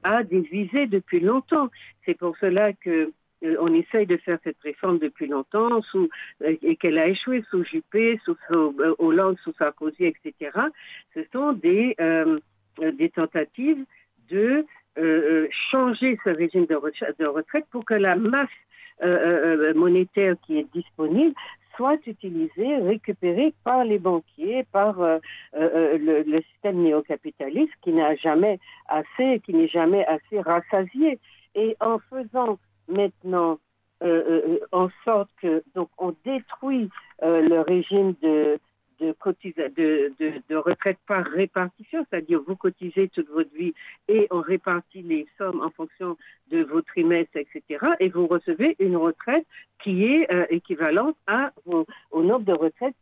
a des visées depuis longtemps. C'est pour cela que on essaye de faire cette réforme depuis longtemps, sous, et qu'elle a échoué sous Juppé, sous, Hollande, sous Sarkozy, etc. Ce sont des, des tentatives de changer ce régime de retraite pour que la masse euh, euh, euh, monétaire qui est disponible soit utilisé, récupéré par les banquiers, par le, système néocapitaliste qui n'a jamais assez, qui n'est jamais assez rassasié. Et en faisant maintenant en sorte que donc on détruit le régime de de, retraite par répartition, c'est-à-dire vous cotisez toute votre vie et on répartit les sommes en fonction de vos trimestres, etc. Et vous recevez une retraite qui est euh, équivalente à au nombre de retraites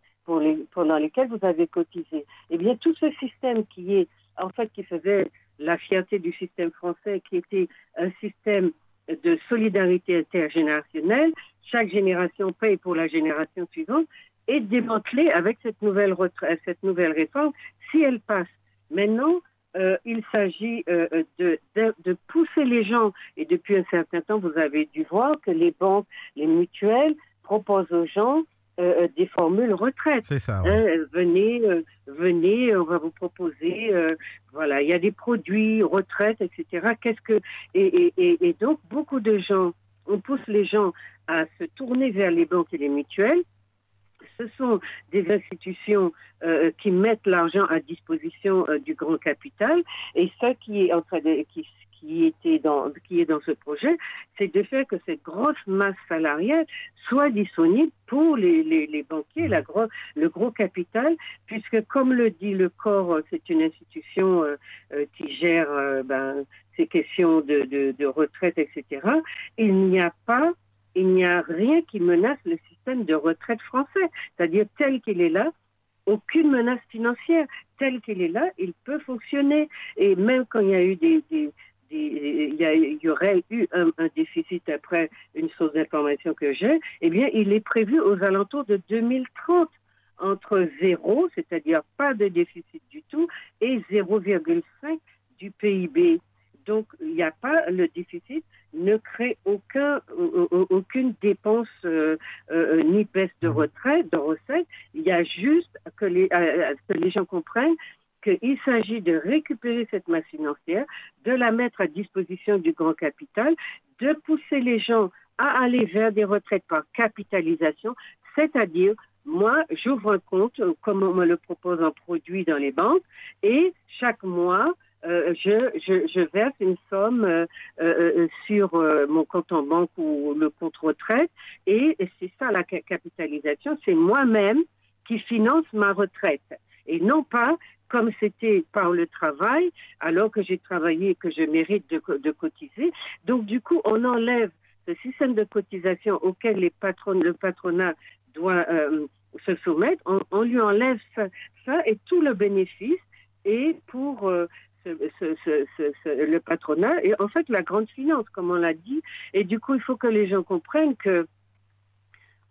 pendant lesquelles vous avez cotisé. Eh bien, tout ce système qui est, en fait, qui faisait la fierté du système français, qui était un système de solidarité intergénérationnelle, chaque génération paye pour la génération suivante, et démantelé avec cette nouvelle, cette nouvelle réforme si elle passe. Maintenant, euh, il s'agit euh, de, de, pousser les gens, et depuis un certain temps, vous avez dû voir que les banques, les mutuelles proposent aux gens euh, des formules retraite. C'est ça. Hein, venez, venez, on va vous proposer, voilà, il y a des produits retraite, etc. Qu'est-ce que et, et, et donc beaucoup de gens, on pousse les gens à se tourner vers les banques et les mutuelles ce sont des institutions euh, qui mettent l'argent à disposition euh, du grand capital et ce qui est en train de qui, était dans qui est dans ce projet, c'est de faire que cette grosse masse salariale soit disponible pour les, banquiers, le gros capital, puisque comme le dit le corps, c'est une institution euh, qui gère ben, ces questions de, de retraite, etc. Il n'y a pas il n'y a rien qui menace le système de retraite français. C'est-à-dire tel qu'il est là, aucune menace financière. Tel qu'il est là, il peut fonctionner. Et même quand il y aurait eu un, déficit après une source d'information que j'ai, eh bien, il est prévu aux alentours de 2030 entre zéro, c'est-à-dire pas de déficit du tout, et 0,5 du PIB. Donc, il n'y a pas le déficit ne crée aucun, aucune dépense euh, euh, ni baisse de retraite, de recettes. Il y a juste que les, euh, que les gens comprennent qu'il s'agit de récupérer cette masse financière, de la mettre à disposition du grand capital, de pousser les gens à aller vers des retraites par capitalisation, c'est-à-dire moi, j'ouvre un compte, comme on me le propose en produit dans les banques, et chaque mois, euh, je, verse une somme euh, euh, sur mon compte en banque ou le compte retraite. Et, c'est ça la capitalisation, c'est moi-même qui finance ma retraite. Et non pas comme c'était par le travail, alors que j'ai travaillé et que je mérite de, cotiser. Donc du coup, on enlève ce système de cotisation auquel les patrons, le patronat doit se soumettre, on, lui enlève ça, et tout le bénéfice est pour le patronat et en fait la grande finance, comme on l'a dit. Et du coup, il faut que les gens comprennent que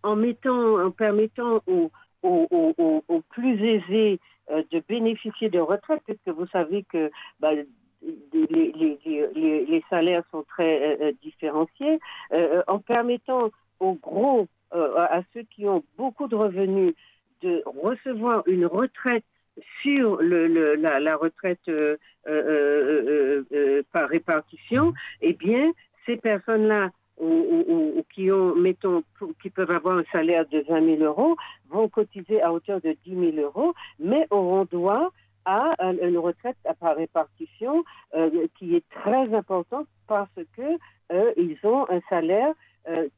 en mettant, en permettant aux, plus aisés euh, de bénéficier de retraite, puisque vous savez que bah, les, salaires sont très euh, euh, différenciés, en permettant aux gros, à ceux qui ont beaucoup de revenus, de recevoir une retraite sur la, retraite euh, euh, euh, par répartition, eh bien, ces personnes-là ou, qui ont, mettons, qui peuvent avoir un salaire de 20 000 euros, vont cotiser à hauteur de 10 000 euros, mais auront droit à une retraite par répartition qui est très importante parce que ils ont un salaire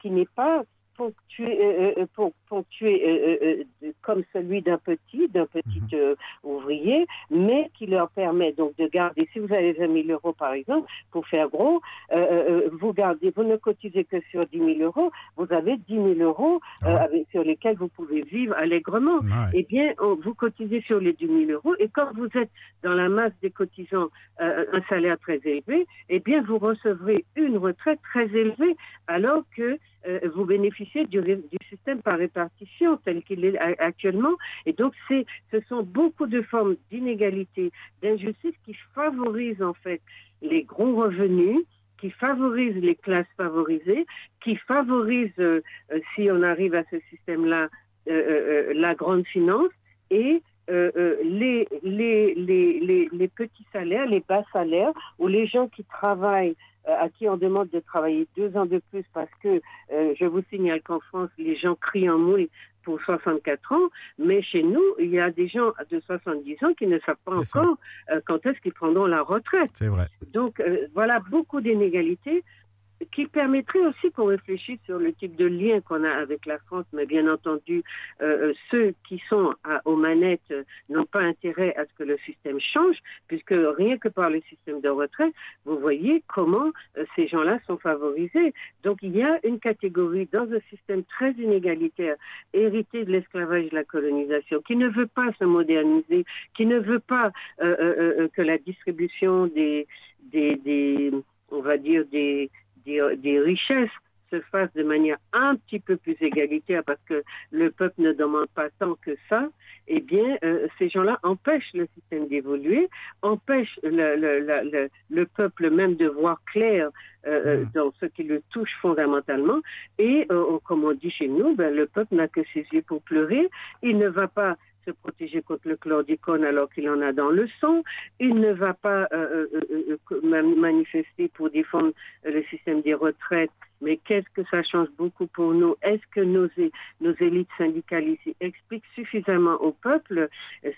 qui n'est pas ponctué, euh, euh, ponctué euh, comme celui d'un petit, d'un petit mhm. ouvrier, mais qui leur permet donc de garder, si vous avez 20 000 euros par exemple, pour faire gros, vous gardez, vous ne cotisez que sur 10 000 euros, vous avez 10 000 euros ah sur lesquels vous pouvez vivre allègrement. Eh bien, vous cotisez sur les 10 000 euros et quand vous êtes dans la masse des cotisants un salaire très élevé, eh bien, vous recevrez une retraite très élevée alors que euh, vous bénéficiez du, système par répartition tel qu'il est actuellement. Et donc, ce sont beaucoup de formes d'inégalité, d'injustice qui favorisent en fait les gros revenus, qui favorisent les classes favorisées, qui favorisent, euh, euh, si on arrive à ce système-là, la grande finance et les, petits salaires, les bas salaires, ou les gens qui travaillent à qui on demande de travailler deux ans de plus parce que euh, je vous signale qu'en France, les gens crient en mouille pour 64 ans, mais chez nous, il y a des gens de 70 ans qui ne savent pas encore euh, quand est-ce qu'ils prendront la retraite. C'est vrai. Donc voilà beaucoup d'inégalités qui permettrait aussi qu'on réfléchisse sur le type de lien qu'on a avec la France, mais bien entendu, euh, euh ceux qui sont à, aux manettes euh, n'ont pas intérêt à ce que le système change, puisque rien que par le système de retraite, vous voyez comment euh, ces gens-là sont favorisés. Donc il y a une catégorie dans un système très inégalitaire, hérité de l'esclavage et de la colonisation, qui ne veut pas se moderniser, qui ne veut pas que la distribution des, des, des on va dire des des, richesses se fassent de manière un petit peu plus égalitaire parce que le peuple ne demande pas tant que ça, eh bien, euh, ces gens-là empêchent le système d'évoluer, empêchent le, le, le, peuple même de voir clair euh, euh, mmh. dans ce qui le touche fondamentalement. Et, comme on dit chez nous, ben, le peuple n'a que ses yeux pour pleurer. Il ne va pas se protéger contre le chlordicone alors qu'il en a dans le sang. Il ne va pas euh, euh, euh, manifester pour défendre le système des retraites. Mais qu'est-ce que ça change beaucoup pour nous? Est-ce que nos, élites syndicales ici expliquent suffisamment au peuple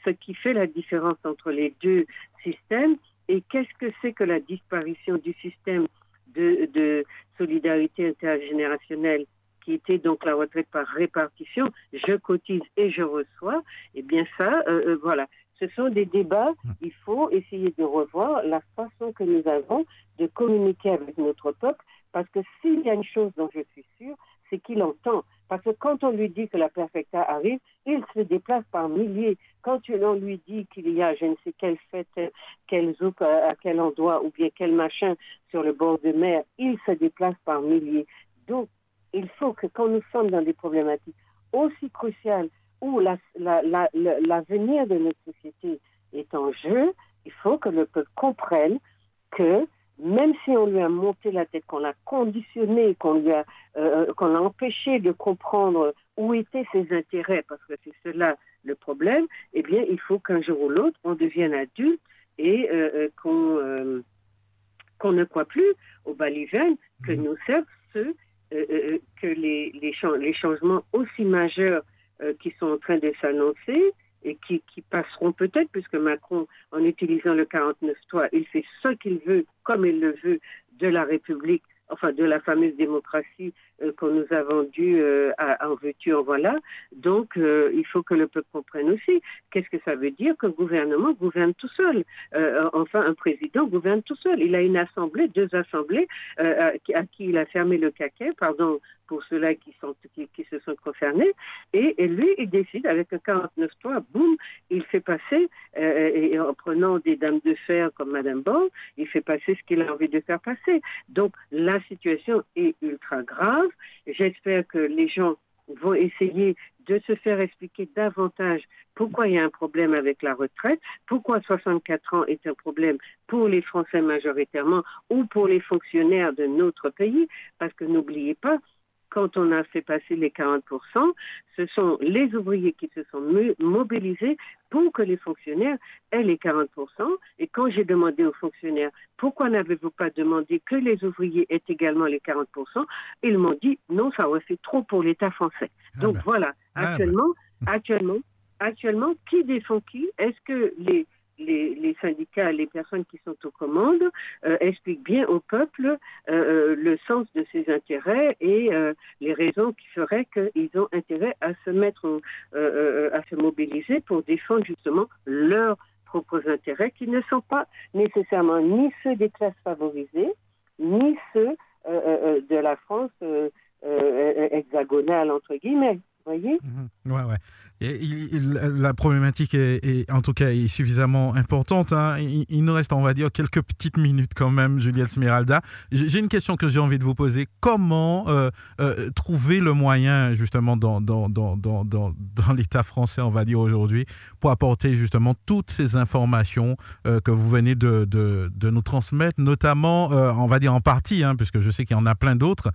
ce qui fait la différence entre les deux systèmes? Et qu'est-ce que c'est que la disparition du système de solidarité intergénérationnelle? Qui était donc la retraite par répartition, je cotise et je reçois, eh bien ça, euh, euh, voilà. Ce sont des débats, hum. il faut essayer de revoir la façon que nous avons de communiquer avec notre peuple, parce que s'il y a une chose dont je suis sûre, c'est qu'il entend. Parce que quand on lui dit que la perfecta arrive, il se déplace par milliers. Quand on lui dit qu'il y a je ne sais quelle fête, quel zouk à quel endroit ou bien quel machin sur le bord de mer, il se déplace par milliers. Donc, il faut que quand nous sommes dans des problématiques aussi cruciales où l'avenir de notre société est en jeu, il faut que le peuple comprenne que même si on lui a monté la tête, qu'on l'a conditionné, qu'on lui a, euh, qu'on l'a empêché de comprendre où étaient ses intérêts, parce que c'est cela le problème, eh bien, il faut qu'un jour ou l'autre, on devienne adulte et euh, euh, qu'on qu'on ne croit plus aux balivernes que mmh. nous servent ceux que les, les, les, changements aussi majeurs qui sont en train de s'annoncer et qui, qui passeront peut-être, puisque Macron, en utilisant le 49-3, il fait ce qu'il veut, comme il le veut, de la République enfin de la fameuse démocratie euh, qu'on nous a vendue euh, en veux-tu, en voilà. Donc, euh, il faut que le peuple comprenne aussi. Qu'est-ce que ça veut dire qu'un gouvernement gouverne tout seul Enfin, un président gouverne tout seul. Il a une assemblée, deux assemblées à, qui il a fermé le caquet, pardon pour ceux-là qui, se sont concernés. Et, lui, il décide avec un 49-3, boum, il fait passer, et en prenant des dames de fer comme Madame Bon, il fait passer ce qu'il a envie de faire passer. Donc, la situation est ultra grave. J'espère que les gens vont essayer de se faire expliquer davantage pourquoi il y a un problème avec la retraite, pourquoi 64 ans est un problème pour les Français majoritairement ou pour les fonctionnaires de notre pays, parce que n'oubliez pas, quand on a fait passer les 40%, ce sont les ouvriers qui se sont mobilisés pour que les fonctionnaires aient les 40%. Et quand j'ai demandé aux fonctionnaires, pourquoi n'avez-vous pas demandé que les ouvriers aient également les 40%, ils m'ont dit, non, ça aurait fait trop pour l'État français. Ah Donc ben. voilà, ah ben. actuellement, actuellement, actuellement, qui défend qui? Est-ce que les les, syndicats, les personnes qui sont aux commandes euh, expliquent bien au peuple euh, euh, le sens de ses intérêts et les raisons qui feraient qu'ils ont intérêt à se mettre, à se mobiliser pour défendre justement leurs propres intérêts qui ne sont pas nécessairement ni ceux des classes favorisées, ni ceux de la France hexagonale, entre guillemets. Voyez mhm. Ouais, ouais. Et la problématique est, en tout cas suffisamment importante. Hein. Il, nous reste, on va dire, quelques petites minutes quand même, Juliette Smeralda. J'ai une question que j'ai envie de vous poser. Comment euh, euh, trouver le moyen, justement, dans, dans, dans, dans, dans, l'État français, on va dire aujourd'hui, pour apporter justement toutes ces informations euh, que vous venez de, de, de, nous transmettre, notamment, on va dire en partie, hein, puisque je sais qu'il y en a plein d'autres.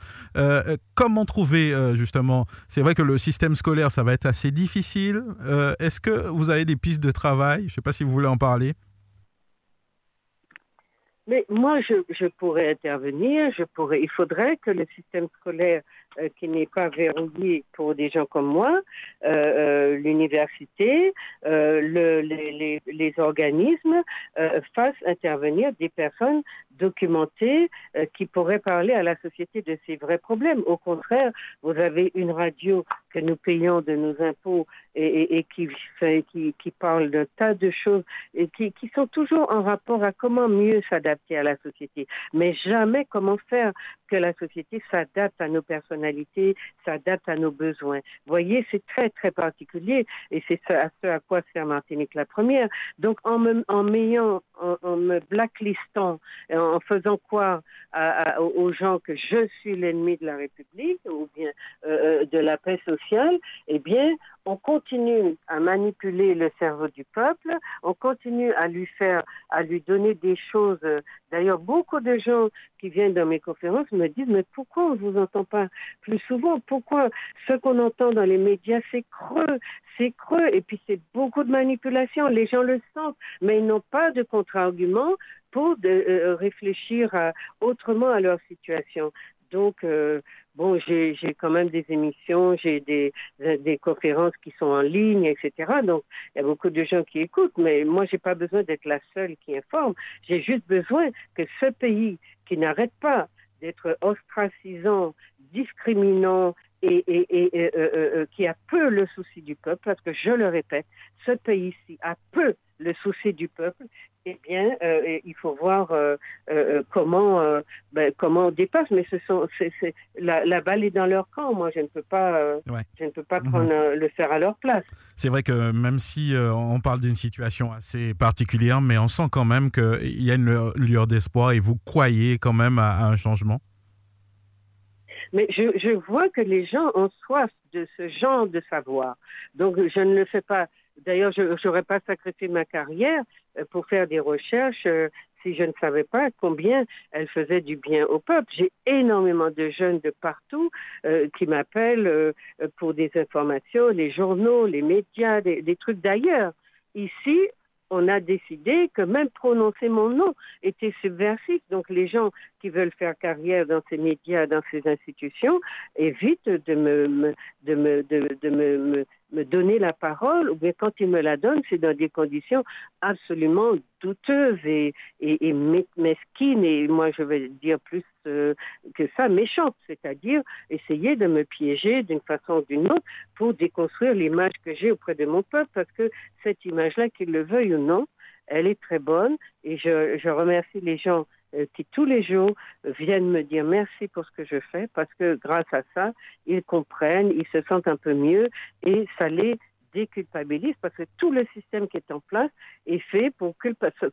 comment trouver, justement, c'est vrai que le système scolaire, ça va être assez difficile euh, est-ce que vous avez des pistes de travail? Je ne sais pas si vous voulez en parler. Mais moi, je, pourrais intervenir. Je pourrais. Il faudrait que le système scolaire, qui n'est pas verrouillé pour des gens comme moi, euh, l'université, le, les, organismes fassent intervenir des personnes documentées qui pourraient parler à la société de ces vrais problèmes. Au contraire, vous avez une radio que nous payons de nos impôts et, qui, parle d'un tas de choses et qui, sont toujours en rapport à comment mieux s'adapter à la société, mais jamais comment faire que la société s'adapte à nos personnalités, s'adapte à nos besoins. Vous voyez, c'est très, très particulier et c'est ce à, ce à quoi sert Martinique la première. Donc, en, me blacklistant, en faisant croire aux gens que je suis l'ennemi de la République ou bien euh, euh, de la paix sociale, eh bien, on continue à manipuler le cerveau du peuple, on continue à lui faire, à lui donner des choses. D'ailleurs, beaucoup de gens qui viennent dans mes conférences me disent, mais pourquoi on ne vous entend pas plus souvent? Pourquoi ce qu'on entend dans les médias, c'est creux, c'est creux, et puis c'est beaucoup de manipulation, les gens le sentent, mais ils n'ont pas de contre-argument pour euh, réfléchir autrement à leur situation. Donc, euh, bon, j'ai quand même des émissions, j'ai des, conférences qui sont en ligne, etc. Donc, il y a beaucoup de gens qui écoutent, mais moi, j'ai pas besoin d'être la seule qui informe. J'ai juste besoin que ce pays qui n'arrête pas d'être ostracisant, discriminant et euh, euh, qui a peu le souci du peuple, parce que je le répète, ce pays-ci a peu le souci du peuple, eh bien, euh, il faut voir euh, euh, comment, ben, comment on dépasse. Mais ce sont, c'est, la, la, balle est dans leur camp. Moi, je ne peux pas, je ne peux pas mhm. le faire à leur place. C'est vrai que même si on parle d'une situation assez particulière, mais on sent quand même qu'il y a une lueur d'espoir et vous croyez quand même à, un changement. Mais je, je vois que les gens ont soif de ce genre de savoir. Donc, je ne le fais pas D'ailleurs, je n'aurais pas sacrifié ma carrière pour faire des recherches euh, si je ne savais pas combien elle faisait du bien au peuple. J'ai énormément de jeunes de partout euh, qui m'appellent pour des informations, les journaux, les médias, des, des trucs d'ailleurs. Ici, on a décidé que même prononcer mon nom était subversif. Donc les gens qui veulent faire carrière dans ces médias, dans ces institutions, évitent de me, donner la parole, ou bien quand il me la donne, c'est dans des conditions absolument douteuses et, et, mesquines, et moi je vais dire plus euh, que ça, méchantes, c'est-à-dire essayer de me piéger d'une façon ou d'une autre pour déconstruire l'image que j'ai auprès de mon peuple, parce que cette image-là, qu'il le veuille ou non, elle est très bonne, et je, je remercie les gens euh, qui tous les jours viennent me dire merci pour ce que je fais parce que grâce à ça, ils comprennent, ils se sentent un peu mieux et ça les déculpabilise parce que tout le système qui est en place est fait pour que,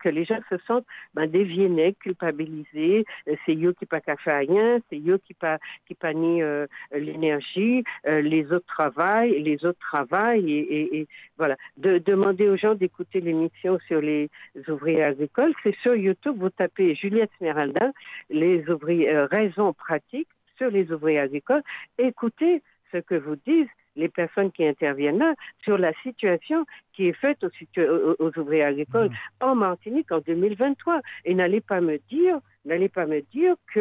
les gens se sentent ben, culpabilisés. Euh, c'est eux qui pas faire rien, c'est eux qui pas qui pas ni euh, l'énergie, euh, les autres travaillent, les autres travaillent et, voilà. De demander aux gens d'écouter l'émission sur les ouvriers agricoles, c'est sur YouTube. Vous tapez Juliette Smeralda, les ouvriers raisons pratiques sur les ouvriers agricoles. Écoutez ce que vous disent les personnes qui interviennent là sur la situation qui est faite aux, aux, ouvriers agricoles mmh. en Martinique en 2023. Et n'allez pas me dire, n'allez pas me dire que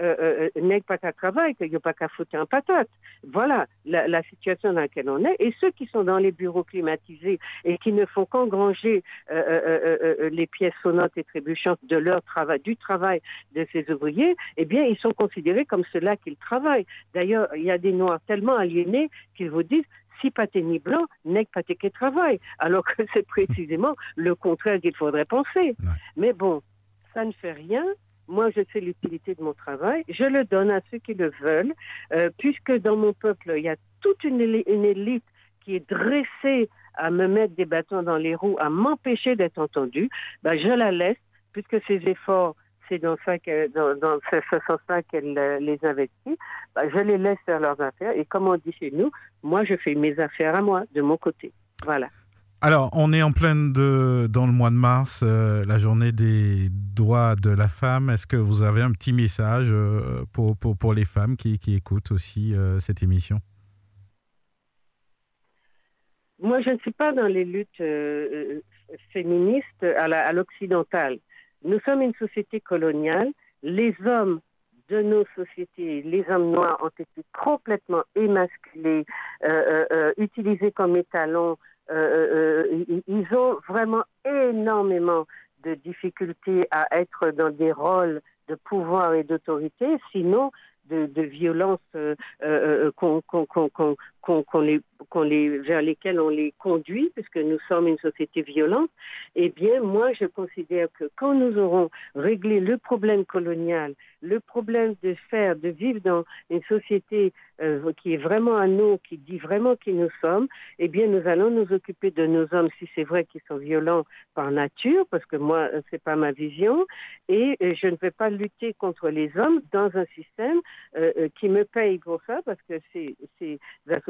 euh, euh, euh, n'est pas qu'à travail, qu'il n'y a pas qu'à foutre en patate. Voilà la, situation dans laquelle on est. Et ceux qui sont dans les bureaux climatisés et qui ne font qu'engranger les pièces sonnantes et trébuchantes de leur travail, du travail de ces ouvriers, eh bien, ils sont considérés comme ceux-là qu'ils travaillent. D'ailleurs, il y a des Noirs tellement aliénés qu'ils vous disent si pâté ni blanc, n'est pas qui travail, alors que c'est *laughs* précisément le contraire qu'il faudrait penser. Mais bon, ça ne fait rien moi, je sais l'utilité de mon travail. Je le donne à ceux qui le veulent, euh, puisque dans mon peuple, il y a toute une, élite qui est dressée à me mettre des bâtons dans les roues, à m'empêcher d'être entendue. Ben, je la laisse, puisque ces efforts, c'est dans, ça ce, sens-là qu'elle euh, les investit. Ben, je les laisse faire leurs affaires. Et comme on dit chez nous, moi, je fais mes affaires à moi, de mon côté. Voilà. Alors, on est en pleine de, dans le mois de mars, euh, la journée des droits de la femme. Est-ce que vous avez un petit message euh, pour, les femmes qui, écoutent aussi euh, cette émission? Moi, je ne suis pas dans les luttes féministes à l'occidentale. Nous sommes une société coloniale. Les hommes de nos sociétés, les hommes noirs ont été complètement émasculés, utilisés comme étalons ils ont vraiment énormément de difficultés à être dans des rôles de pouvoir et d'autorité, sinon de, de violence euh, euh, qu'on, qu'on, les, vers lesquels on les conduit, puisque nous sommes une société violente, eh bien, moi, je considère que quand nous aurons réglé le problème colonial, le problème de faire, de vivre dans une société euh, qui est vraiment à nous, qui dit vraiment qui nous sommes, eh bien, nous allons nous occuper de nos hommes, si c'est vrai qu'ils sont violents par nature, parce que moi, c'est pas ma vision, et je ne vais pas lutter contre les hommes dans un système euh, qui me paye pour ça, parce que ces, ces associations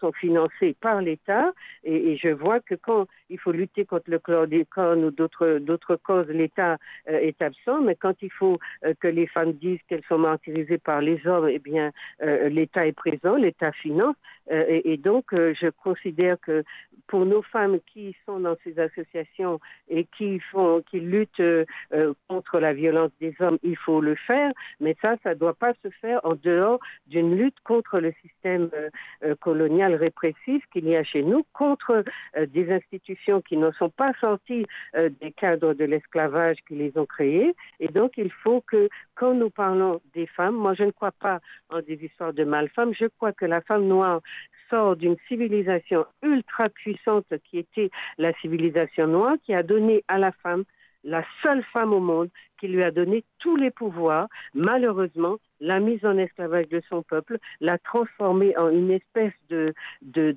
sont financées par l'État et, je vois que quand il faut lutter contre le chlordécone ou d'autres causes, l'État euh, est absent, mais quand il faut euh, que les femmes disent qu'elles sont martyrisées par les hommes, eh bien euh, l'État est présent, l'État finance et, donc je considère que pour nos femmes qui sont dans ces associations et qui font qui luttent contre la violence des hommes, il faut le faire, mais ça ça doit pas se faire en dehors d'une lutte contre le système coloniale répressive qu'il y a chez nous contre euh, des institutions qui ne sont pas sorties euh, des cadres de l'esclavage qui les ont créées. Et donc, il faut que, quand nous parlons des femmes, moi, je ne crois pas en des histoires de mal-femmes, je crois que la femme noire sort d'une civilisation ultra puissante qui était la civilisation noire, qui a donné à la femme la seule femme au monde qui lui a donné tous les pouvoirs, malheureusement, l'a mise en esclavage de son peuple, l'a transformée en une espèce de, de,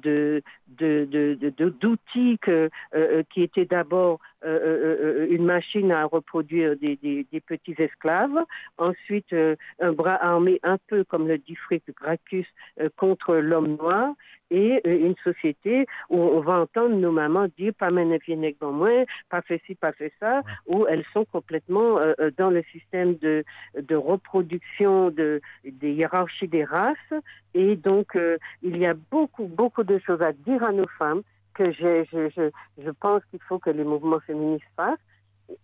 de, d'outils euh, euh, qui était d'abord euh, une machine à reproduire des, des, petits esclaves, ensuite un bras armé un peu comme le dit Fritz Gracchus contre l'homme noir, et une société où on va entendre nos mamans dire pas mener dans moins, pas fait ci, pas fait ça, où elles sont complètement dans le système de, de reproduction de, des hiérarchies des races. Et donc, il y a beaucoup, beaucoup de choses à dire à nos femmes que je, je, je, je pense qu'il faut que les mouvements féministes fassent.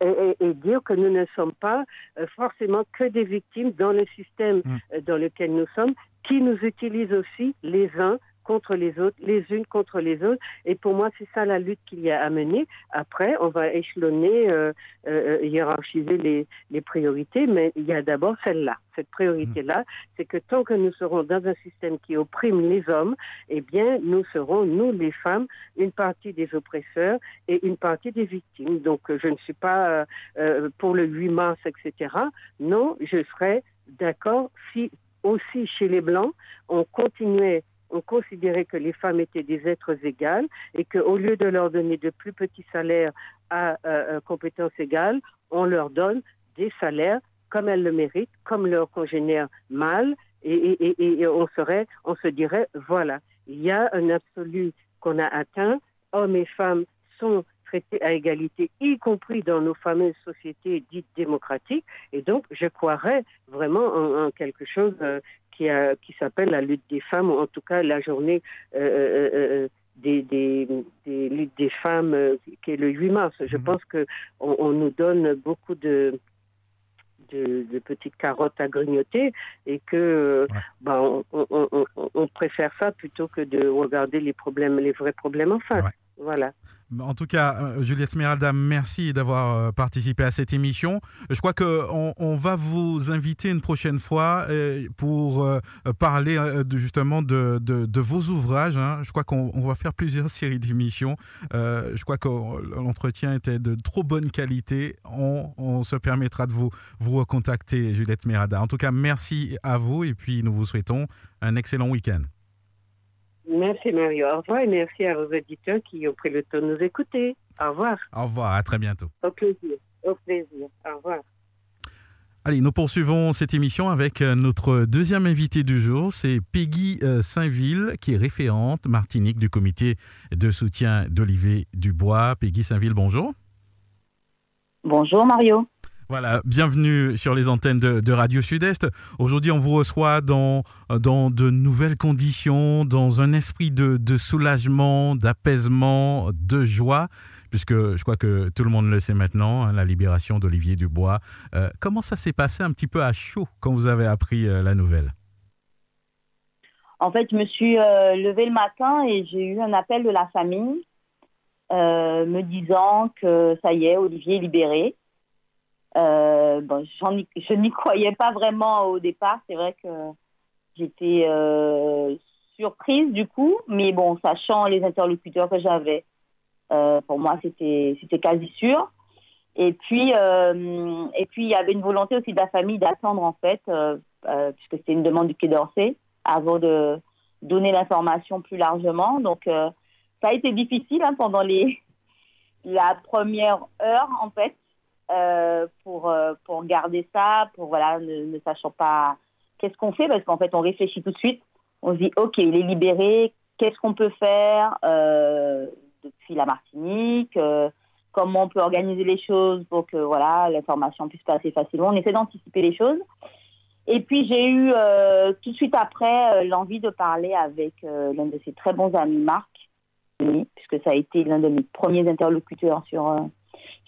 Et, et, dire que nous ne sommes pas euh, forcément que des victimes dans le système mm. euh, dans lequel nous sommes, qui nous utilisent aussi les uns contre les autres, les unes contre les autres. Et pour moi, c'est ça la lutte qu'il y a à mener. Après, on va échelonner, euh, euh, hiérarchiser les, les, priorités, mais il y a d'abord celle-là. Cette priorité-là, c'est que tant que nous serons dans un système qui opprime les hommes, eh bien, nous serons, nous les femmes, une partie des oppresseurs et une partie des victimes. Donc, je ne suis pas euh, pour le 8 mars, etc. Non, je serais d'accord si aussi chez les Blancs, on continuait on considérait que les femmes étaient des êtres égales et qu'au lieu de leur donner de plus petits salaires à euh, euh, compétences égales, on leur donne des salaires comme elles le méritent, comme leurs congénères mâles, et, on se dirait, voilà, il y a un absolu qu'on a atteint, hommes et femmes sont traités à égalité, y compris dans nos fameuses sociétés dites démocratiques. Et donc, je croirais vraiment en, quelque chose euh, qui, s'appelle la lutte des femmes, ou en tout cas la journée euh, euh, euh, des, des, luttes des femmes, qui est le 8 mars. Je mhm. pense qu'on on nous donne beaucoup de, de, petites carottes à grignoter et que ben, on, préfère ça plutôt que de regarder les problèmes, les vrais problèmes en face. Voilà. En tout cas, euh, Juliette Smeralda, merci d'avoir euh, participé à cette émission. Je crois qu'on on va vous inviter une prochaine fois euh, pour parler justement de, vos ouvrages. Hein. Je crois qu'on va faire plusieurs *laughs* séries d'émissions. je crois que l'entretien était de trop bonne qualité. On, se permettra de vous, vous recontacter, Juliette Smeralda. En tout cas, merci à vous et puis nous vous souhaitons un excellent week-end. Merci Mario. Au revoir et merci à vos auditeurs qui ont pris le temps de nous écouter. Au revoir. Au revoir. À très bientôt. Au plaisir. Au plaisir. Au revoir. Allez, nous poursuivons cette émission avec euh, notre deuxième invité du jour. C'est Peggy euh, Saint-Ville, qui est référente Martinique du comité de soutien d'Olivier Dubois. Peggy Saint-Ville, bonjour. Bonjour Mario. Voilà, bienvenue sur les antennes de, Radio Sud-Est. Aujourd'hui, on vous reçoit dans, de nouvelles conditions, dans un esprit de, soulagement, d'apaisement, de joie, puisque je crois que tout le monde le sait maintenant, hein, la libération d'Olivier Dubois. Euh, comment ça s'est passé un petit peu à chaud quand vous avez appris euh, la nouvelle? En fait, je me suis euh, levée le matin et j'ai eu un appel de la famille me disant que ça y est, Olivier est libéré. Euh, bon, je n'y croyais pas vraiment au départ. C'est vrai que j'étais euh, surprise du coup, mais bon, sachant les interlocuteurs que j'avais, euh, pour moi, c'était c'était quasi sûr. Et puis, et puis, il y avait une volonté aussi de la famille d'attendre, en fait, puisque c'était une demande du Quai d'Orsay, avant de donner l'information plus largement. Donc, ça a été difficile hein, pendant les, *laughs* la première heure, en fait, euh, pour, euh, pour garder ça, pour voilà, ne, sachant pas qu'est-ce qu'on fait, parce qu'en fait, on réfléchit tout de suite. On se dit, OK, il est libéré, qu'est-ce qu'on peut faire euh, depuis la Martinique Comment on peut organiser les choses pour que voilà l'information puisse passer facilement On essaie d'anticiper les choses. Et puis j'ai eu tout de suite après l'envie de parler avec l'un de ses très bons amis, Marc, puisque ça a été l'un de mes premiers interlocuteurs sur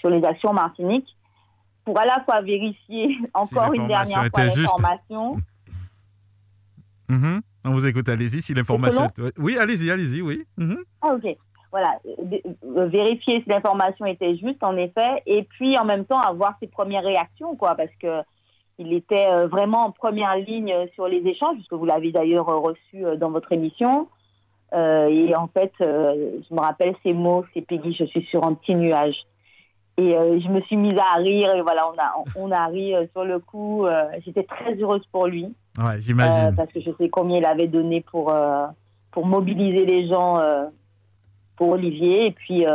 sur les actions Martinique pour à la fois vérifier *laughs* encore une dernière fois l'information. Mhm. On vous écoute, allez-y, si l'information... Oui, allez-y, allez-y, oui. Mhm. Ah, ok. Voilà, euh, vérifier si l'information était juste, en effet, et puis en même temps avoir ses premières réactions, quoi, parce que il était euh, vraiment en première ligne sur les échanges, puisque vous l'avez d'ailleurs reçu euh, dans votre émission. et en fait, je me rappelle ces mots, c'est Peggy, je suis sur un petit nuage. Et je me suis mise à rire et voilà, on a, on a ri sur le coup. J'étais très heureuse pour lui. Ouais, j'imagine. parce que je sais combien il avait donné pour, pour mobiliser les gens pour Olivier. Et puis,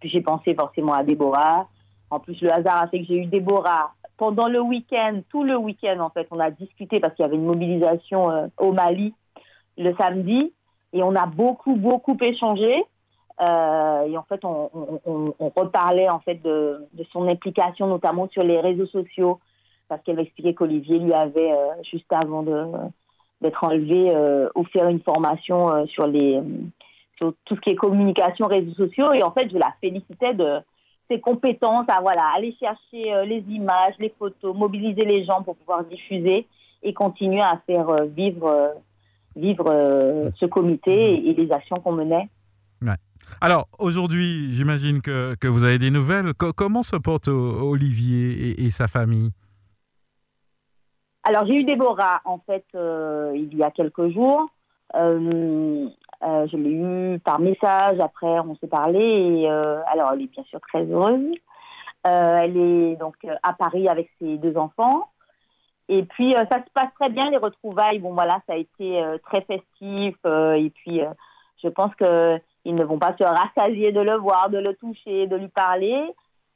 puis j'ai pensé forcément à Déborah. En plus, le hasard a fait que j'ai eu Déborah pendant le week-end, tout le week-end en fait. On a discuté parce qu'il y avait une mobilisation au Mali le samedi et on a beaucoup, beaucoup échangé. Euh, et en fait, on, reparlait en fait de, son implication, notamment sur les réseaux sociaux, parce qu'elle expliquait qu'Olivier lui avait, euh, juste avant d'être enlevé, euh, offert une formation sur, tout ce qui est communication, réseaux sociaux. Et en fait, je la félicitais de ses compétences à voilà, aller chercher les images, les photos, mobiliser les gens pour pouvoir diffuser et continuer à faire vivre vivre ce comité et, les actions qu'on menait. Alors, aujourd'hui, j'imagine que, que, vous avez des nouvelles. comment se porte Olivier et, sa famille? Alors, j'ai eu Déborah, en fait, euh, il y a quelques jours. Euh, je l'ai eu par message, après on s'est parlé. Alors, elle est bien sûr très heureuse. elle est donc à Paris avec ses deux enfants. Et puis, euh, ça se passe très bien, les retrouvailles. Bon, voilà, ça a été euh, très festif. Euh, et puis, je pense qu'ils ne vont pas se rassasier de le voir, de le toucher, de lui parler.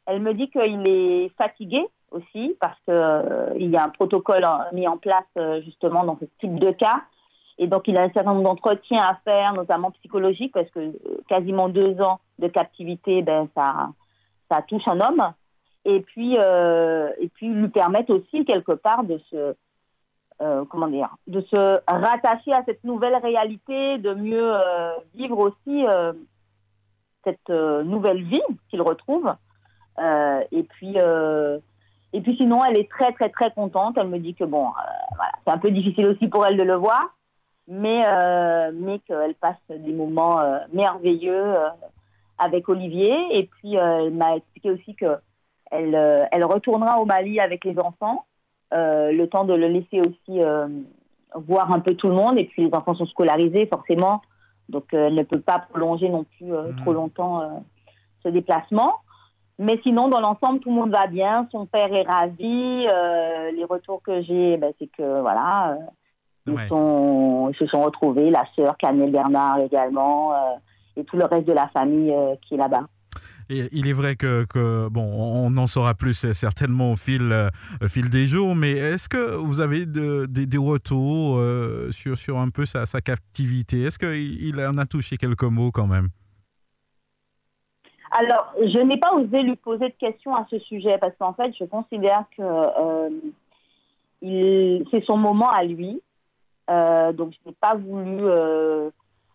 Elle me dit qu'il est fatigué aussi parce qu'il y a un protocole mis en place justement dans ce type de cas. Et donc, il a un certain nombre d'entretiens à faire, notamment psychologiques, parce que quasiment deux ans de captivité, ben, ça, ça touche un homme et puis euh, et puis lui permettre aussi quelque part de se euh, comment dire de se rattacher à cette nouvelle réalité, de mieux euh, vivre aussi cette nouvelle vie qu'il retrouve. et puis et puis sinon, elle est très très très contente. Elle me dit que bon, voilà, c'est un peu difficile aussi pour elle de le voir, mais mais qu'elle passe des moments merveilleux avec Olivier. Et puis elle m'a expliqué aussi que elle, euh, elle retournera au Mali avec les enfants, euh, le temps de le laisser aussi euh, voir un peu tout le monde. Et puis les enfants sont scolarisés forcément, donc elle ne peut pas prolonger non plus mmh. trop longtemps ce déplacement. Mais sinon, dans l'ensemble, tout le monde va bien. Son père est ravi. les retours que j'ai, ben, c'est que voilà, ils, sont, ils se sont retrouvés. La sœur, Camille Bernard également, et tout le reste de la famille qui est là-bas il est vrai que, bon, on en saura plus certainement au fil, euh, des jours, mais est-ce que vous avez des retours euh, sur, un peu sa, captivité? Est-ce qu'il en a touché quelques mots quand même? Alors, je n'ai pas osé lui poser de questions à ce sujet parce qu'en fait, je considère que euh, c'est son moment à lui. donc, je n'ai pas voulu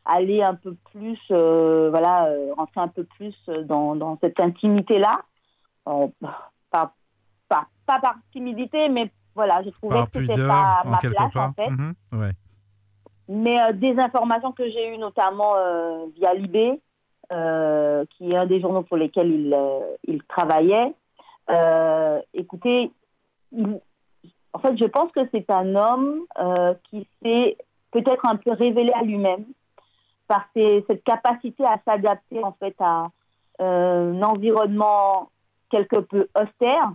aller un peu plus, euh, voilà, euh, rentrer un peu plus dans, dans cette intimité-là. pas, pas, pas, par timidité, mais voilà, je trouvais que c'était pas ma place, en fait. Mhm, mais euh, des informations que j'ai eues, notamment via Libé, qui est un des journaux pour lesquels il, il travaillait, écoutez, en fait, je pense que c'est un homme qui s'est peut-être un peu révélé à lui-même par cette capacité à s'adapter en fait à euh, un environnement quelque peu austère.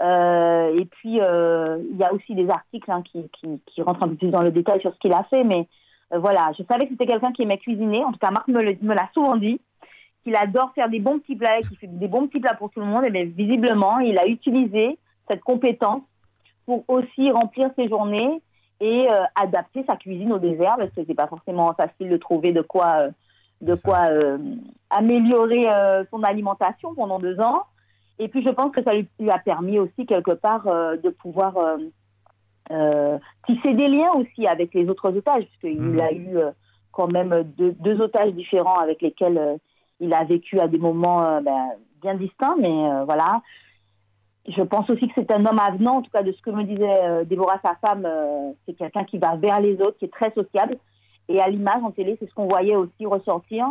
Euh, et puis, euh, il y a aussi des articles hein, qui, qui, rentrent un peu plus dans le détail sur ce qu'il a fait. Mais voilà, je savais que c'était quelqu'un qui aimait cuisiner. En tout cas, Marc me, l'a souvent dit. Qu'il adore faire des bons petits plats, qu'il fait des bons petits plats pour tout le monde. Et bien, visiblement, il a utilisé cette compétence pour aussi remplir ses journées et euh, adapter sa cuisine au désert parce que c'est pas forcément facile de trouver de quoi euh, de quoi euh, améliorer son alimentation pendant deux ans. Et puis je pense que ça lui, a permis aussi quelque part de pouvoir tisser des liens aussi avec les autres otages, puisqu'il mmh. a eu quand même deux, deux, otages différents avec lesquels il a vécu à des moments ben, bien distincts, mais voilà je pense aussi que c'est un homme avenant, en tout cas de ce que me disait euh, Déborah, sa femme, euh, c'est quelqu'un qui va vers les autres, qui est très sociable. Et à l'image, en télé, c'est ce qu'on voyait aussi ressortir.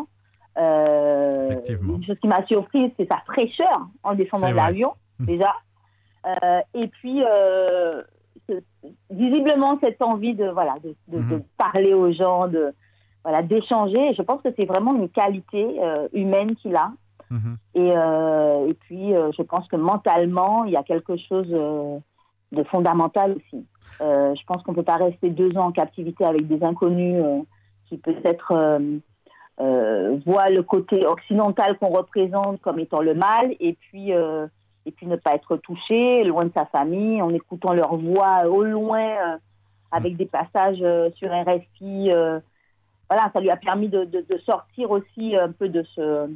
Euh, une chose qui m'a surprise, c'est sa fraîcheur en descendant de l'avion, hum. déjà. et puis, visiblement, cette envie de, voilà, de, hum. parler aux gens, de, voilà, d'échanger. Je pense que c'est vraiment une qualité humaine qu'il a. Mhm. Et, et, puis, je pense que mentalement, il y a quelque chose de fondamental aussi. je pense qu'on ne peut pas rester deux ans en captivité avec des inconnus qui peut-être voient le côté occidental qu'on représente comme étant le mal et puis et puis ne pas être touché, loin de sa famille, en écoutant leur voix au loin, euh, avec des passages euh, sur RFI. Euh, voilà, ça lui a permis de, sortir aussi un peu de, ce,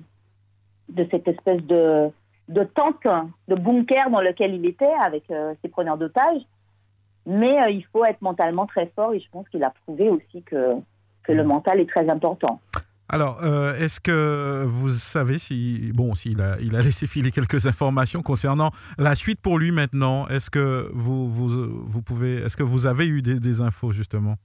de cette espèce de, de tente, de bunker dans lequel il était avec ses preneurs d'otages. Mais il faut être mentalement très fort et je pense qu'il a prouvé aussi que, que le mental est très important. Alors, euh, est-ce que vous savez si, bon, s'il a, il a *laughs* laissé filer quelques informations concernant la suite pour lui maintenant Est-ce que vous, vous, vous pouvez, est-ce que vous avez eu des, infos justement?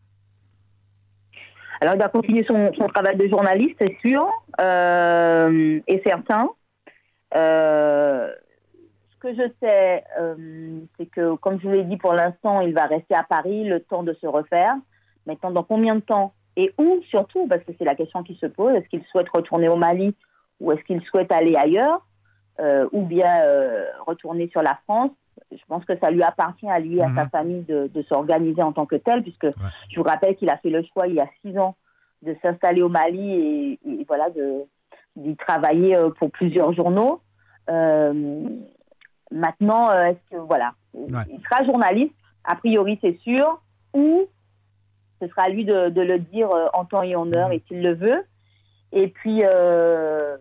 Alors, il va continuer son, travail de journaliste, c'est sûr euh, et certain. Euh, ce que je sais, c'est que, comme je vous l'ai dit, pour l'instant, il va rester à Paris le temps de se refaire. Maintenant, dans combien de temps et où surtout, parce que c'est la question qui se pose, est-ce qu'il souhaite retourner au Mali ou est-ce qu'il souhaite aller ailleurs euh, ou bien euh, retourner sur la France? Je pense que ça lui appartient à lui et à sa mhm. famille de, s'organiser en tant que tel, puisque je vous rappelle qu'il a fait le choix il y a six ans de s'installer au Mali et, voilà d'y travailler euh, pour plusieurs journaux. maintenant, est-ce que voilà, il sera journaliste, a priori c'est sûr, ou ce sera à lui de, le dire euh, en temps et en heure et s'il le veut. Et puis, euh,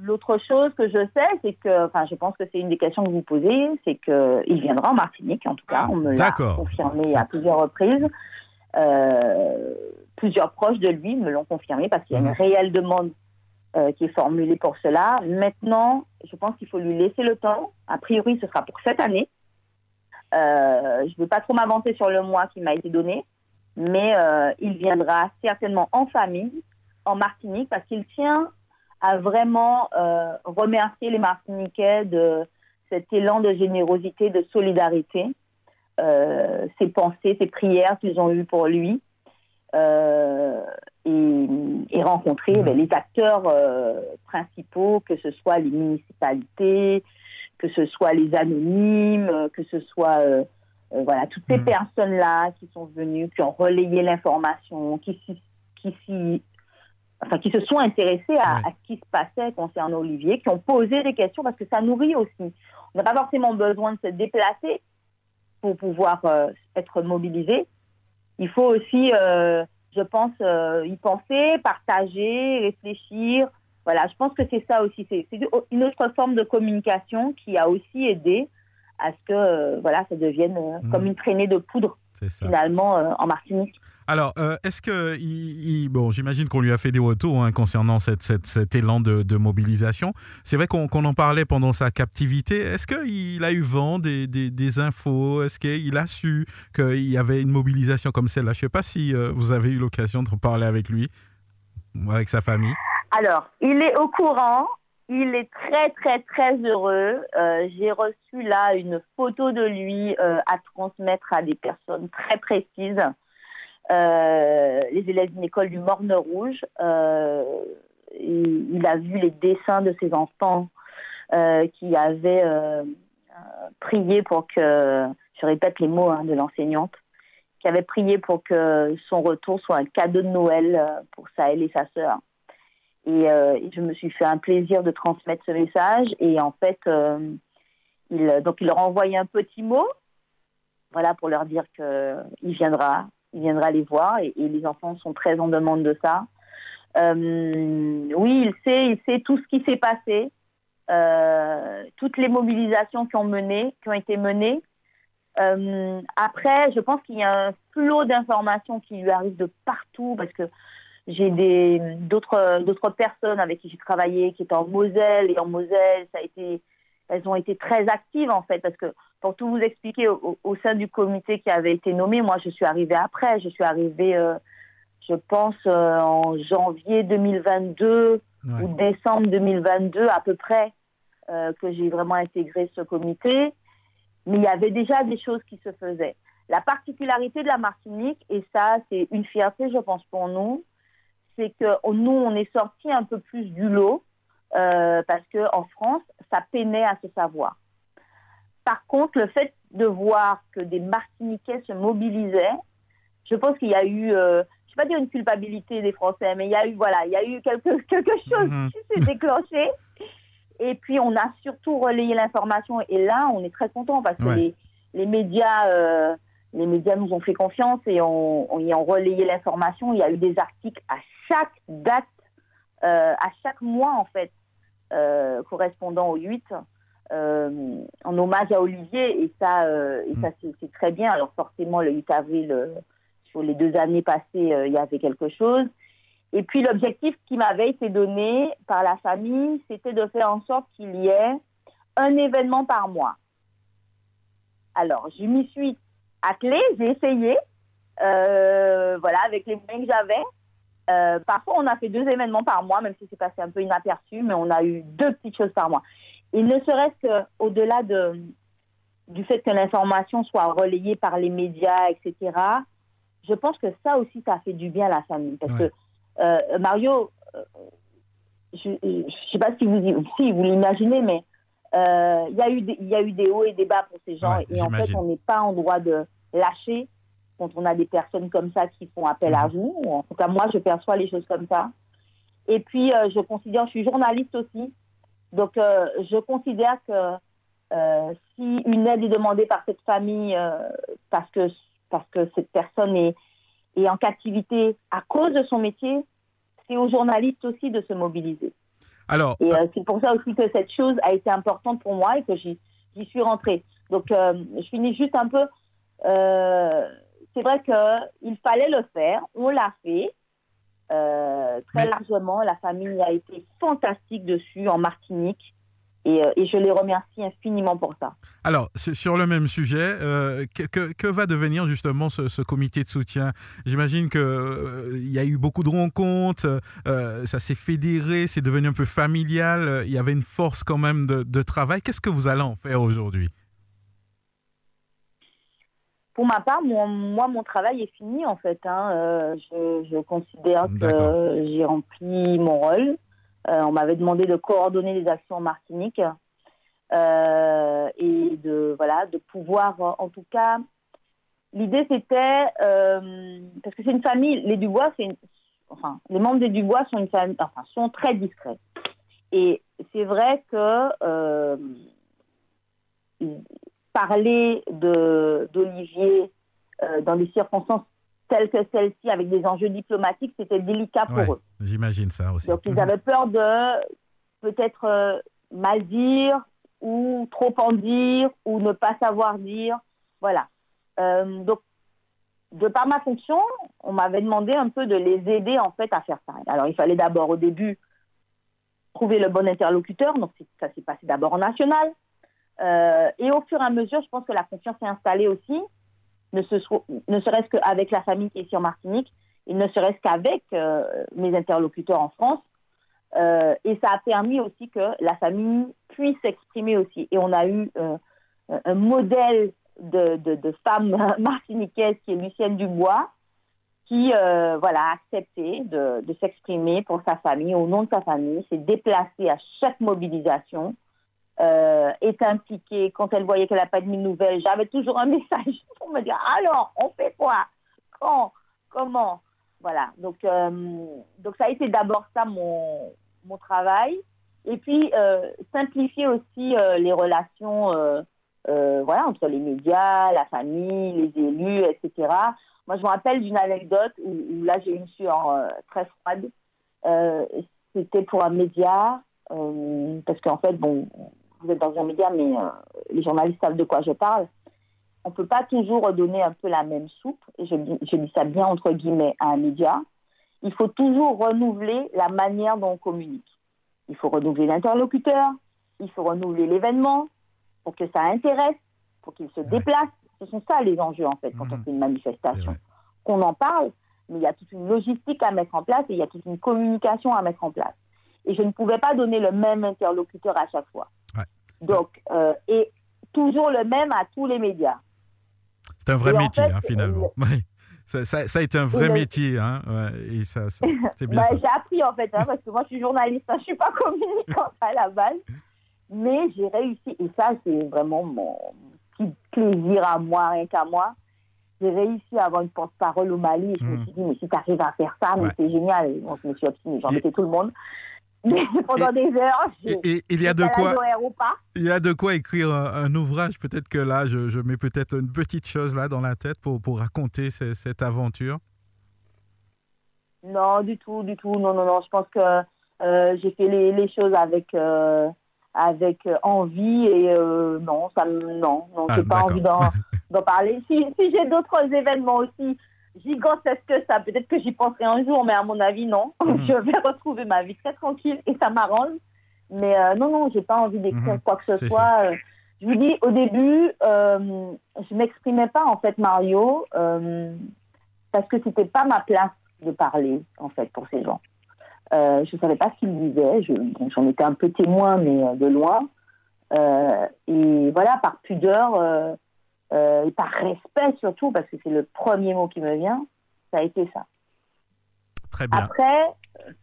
l'autre chose que je sais, c'est que, enfin, je pense que c'est une des questions que vous posez, c'est qu'il viendra en Martinique, en tout cas. On me l'a confirmé à plusieurs reprises. Euh, plusieurs proches de lui me l'ont confirmé parce qu'il y a une mhm. réelle demande qui est formulée pour cela. Maintenant, je pense qu'il faut lui laisser le temps. A priori, ce sera pour cette année. je ne veux pas trop m'avancer sur le mois qui m'a été donné mais euh, il viendra certainement en famille en Martinique parce qu'il tient à vraiment euh, remercier les Martiniquais de cet élan de générosité, de solidarité, euh, ses pensées, ses prières qu'ils ont eues pour lui. et, rencontrer mmh. ben, les acteurs principaux, que ce soit les municipalités, que ce soit les anonymes, que ce soit euh, voilà, toutes ces mm. personnes-là qui sont venues, qui ont relayé l'information, qui, qui, enfin, qui se sont intéressées à, ce qui se passait concernant Olivier, qui ont posé des questions parce que ça nourrit aussi. On n'a pas forcément besoin de se déplacer pour pouvoir euh, être mobilisé. Il faut aussi, euh, je pense, y penser, partager, réfléchir. Voilà, je pense que c'est ça aussi. C'est une autre forme de communication qui a aussi aidé à ce que euh, voilà, ça devienne euh, hmm. comme une traînée de poudre finalement euh, en Martinique. Alors, est-ce que, il, bon, j'imagine qu'on lui a fait des retours hein, concernant cette, cet élan de, mobilisation. C'est vrai qu'on en parlait pendant sa captivité. Est-ce qu'il a eu vent des, des, infos? Est-ce qu'il a su qu'il y avait une mobilisation comme celle-là? Je ne sais pas si vous avez eu l'occasion de parler avec lui, avec sa famille. Alors, il est au courant. Il est très, très, très heureux. Euh, j'ai reçu là une photo de lui euh, à transmettre à des personnes très précises. Euh, les élèves d'une école du Morne Rouge. il a vu les dessins de ses enfants qui avaient prié pour que, je répète les mots hein, de l'enseignante, qui avaient prié pour que son retour soit un cadeau de Noël pour Sahel et sa sœur. Euh, et, je me suis fait un plaisir de transmettre ce message. Et en fait, euh, il, donc il leur a envoyé un petit mot, voilà, pour leur dire qu'il viendra, il viendra les voir. Et, les enfants sont très en demande de ça. Euh, oui, il sait, il sait tout ce qui s'est passé, toutes les mobilisations qui ont mené, qui ont été menées. après, je pense qu'il y a un flot d'informations qui lui arrive de partout parce que j'ai d'autres personnes avec qui j'ai travaillé qui étaient en Moselle et en Moselle ça a été elles ont été très actives en fait parce que pour tout vous expliquer au, sein du comité qui avait été nommé moi je suis arrivée après. Je suis arrivée euh, je pense euh, en janvier 2022 ou décembre 2022 à peu près euh, que j'ai vraiment intégré ce comité. Mais il y avait déjà des choses qui se faisaient. La particularité de la Martinique et ça c'est une fierté je pense pour nous c'est que nous, on est sorti un peu plus du lot parce qu'en France, ça peinait à se savoir. Par contre, le fait de voir que des Martiniquais se mobilisaient, je pense qu'il y a eu, euh, je ne vais pas dire une culpabilité des Français, mais il y a eu, voilà, il y a eu quelque, *laughs* quelque chose mhm. qui s'est déclenché. Et puis, on a surtout relayé l'information. Et là, on est très content parce que les, les, médias, euh, les médias nous ont fait confiance et ont, relayé l'information. Il y a eu des articles à chaque date, euh, à chaque mois, en fait, euh, correspondant au 8. En hommage à Olivier et ça, et ça mm. c'est très bien. Alors forcément, le 8 avril, sur les deux années passées, il y avait quelque chose. Et puis l'objectif qui m'avait été donné par la famille, c'était de faire en sorte qu'il y ait un événement par mois. Alors, je m'y suis attelée, j'ai essayé, euh, voilà, avec les moyens que j'avais. Euh, parfois, on a fait deux événements par mois, même si c'est passé un peu inaperçu, mais on a eu deux petites choses par mois. Et ne serait-ce qu'au-delà de, du fait que l'information soit relayée par les médias, etc., je pense que ça aussi, ça fait du bien à la famille. Parce que euh, Mario, euh, je ne sais pas si vous, si vous l'imaginez, mais euh, il y, a eu des, y a eu des hauts et des bas pour ces gens. et en fait, on n'est pas en droit de lâcher quand on a des personnes comme ça qui font appel à vous. Mhm. En tout cas, moi, je perçois les choses comme ça. Et puis, je considère, je suis journaliste aussi, donc je considère que si une aide est demandée par cette famille parce que parce que cette personne est, est en captivité à cause de son métier, c'est aux journalistes aussi de se mobiliser. Alors, et euh, c'est pour ça aussi que cette chose a été importante pour moi et que j'y suis rentrée. Donc, euh, je finis juste un peu. Euh, c'est vrai qu'il fallait le faire, on l'a fait très largement. La famille a été fantastique dessus en Martinique. Euh, et, je les remercie infiniment pour ça. Alors, sur le même sujet, euh, que, va devenir justement ce, comité de soutien? J'imagine qu'il euh, y a eu beaucoup de rencontres, ça s'est fédéré, c'est devenu un peu familial, il y avait une force quand même de, travail. Qu'est-ce que vous allez en faire aujourd'hui? Pour ma part, moi, mon travail est fini en fait. Hein. Je, je, considère que j'ai rempli mon rôle. Euh, on m'avait demandé de coordonner les actions en Martinique euh, et de voilà de pouvoir en tout cas l'idée c'était euh, parce que c'est une famille les Dubois c'est enfin les membres des Dubois sont une famille enfin sont très discrets et c'est vrai que parler d'Olivier dans des circonstances telle que celle-ci, avec des enjeux diplomatiques, c'était délicat pour eux. J'imagine ça aussi. Donc ils mhm. avaient peur de peut-être euh, mal dire ou trop en dire ou ne pas savoir dire. Voilà. Euh, donc, de par ma fonction, on m'avait demandé un peu de les aider en fait à faire ça. Alors il fallait d'abord au début trouver le bon interlocuteur, donc ça s'est passé d'abord en national. Euh, et au fur et à mesure, je pense que la confiance s'est installée aussi ne, serait-ce qu'avec la famille qui est en Martinique, et ne serait-ce qu'avec euh, mes interlocuteurs en France. Euh, et ça a permis aussi que la famille puisse s'exprimer aussi. Et on a eu un modèle de, femme *laughs* martiniquaise qui est Lucienne Dubois, qui voilà, a accepté de s'exprimer pour sa famille, au nom de sa famille, s'est déplacée à chaque mobilisation euh, est impliquée, quand elle voyait qu'elle n'a pas de nouvelles, j'avais toujours un *laughs* message pour me dire alors, on fait quoi? Quand? Comment? Voilà. Donc, euh, donc ça a été d'abord ça mon, mon travail. Et puis, euh, simplifier aussi les relations voilà, entre les médias, la famille, les élus, etc. Moi, je me rappelle d'une anecdote où, là, j'ai une sueur très froide. C'était pour un média, parce qu'en fait, bon, vous êtes dans un média, mais euh, les journalistes savent de quoi je parle. On ne peut pas toujours donner un peu la même soupe, et je, je dis ça bien entre guillemets à un média. Il faut toujours renouveler la manière dont on communique. Il faut renouveler l'interlocuteur, il faut renouveler l'événement pour que ça intéresse, pour qu'il se déplace. Ce sont ça les enjeux en fait quand on mhm. fait une manifestation. Qu'on en parle, mais il y a toute une logistique à mettre en place et il y a toute une communication à mettre en place. Et je ne pouvais pas donner le même interlocuteur à chaque fois. Donc, euh, et toujours le même à tous les médias. C'est un vrai métier, hein, finalement. Ça, ça, ça, a été un vrai le- métier, hein, ouais, et ça, ça- *laughs* c'est bien Bah, ça. j'ai appris en fait, hein, parce que moi je suis journaliste, hein, je suis pas *laughs* communicante à la base, mais j'ai réussi, et ça c'est vraiment mon petit plaisir à moi, rien qu'à moi. J'ai réussi à avoir une porte-parole au Mali et je me Mhm. suis dit, mais si tu arrives à faire ça, mais c'est génial. Bon, je me suis obstinée, j'en Et- mettais tout le monde. *laughs* Pendant des heures. Et, et il y a de quoi, il y a de quoi écrire un, un ouvrage. Peut-être que là, je, je mets peut-être une petite chose là dans la tête pour, pour raconter ce- cette aventure. Non, du tout, du tout. Non, non, non. Je pense que euh, j'ai fait les, les choses avec, euh, avec euh, envie et euh, non, ça non, non, Ah, j'ai pas envie d'en, *laughs* d'en parler. Si, si j'ai d'autres événements aussi gigantesques que ça, peut-être que j'y penserai un jour, mais à mon avis, non. *laughs* Mhm. Je vais retrouver ma vie très tranquille et ça m'arrange. Mais euh, non, non, j'ai pas envie d'écrire Mhm. quoi que ce soit. Euh, Je vous dis, au début, euh, je m'exprimais pas en fait, Mario, euh, parce que c'était pas ma place de parler en fait pour ces gens. Euh, je savais pas ce qu'ils disaient. Je- bon, J'en étais un peu témoin, mais de loin. Et voilà, par pudeur euh, et par respect surtout, parce que c'est le premier mot qui me vient, ça a été ça. Très bien. Après,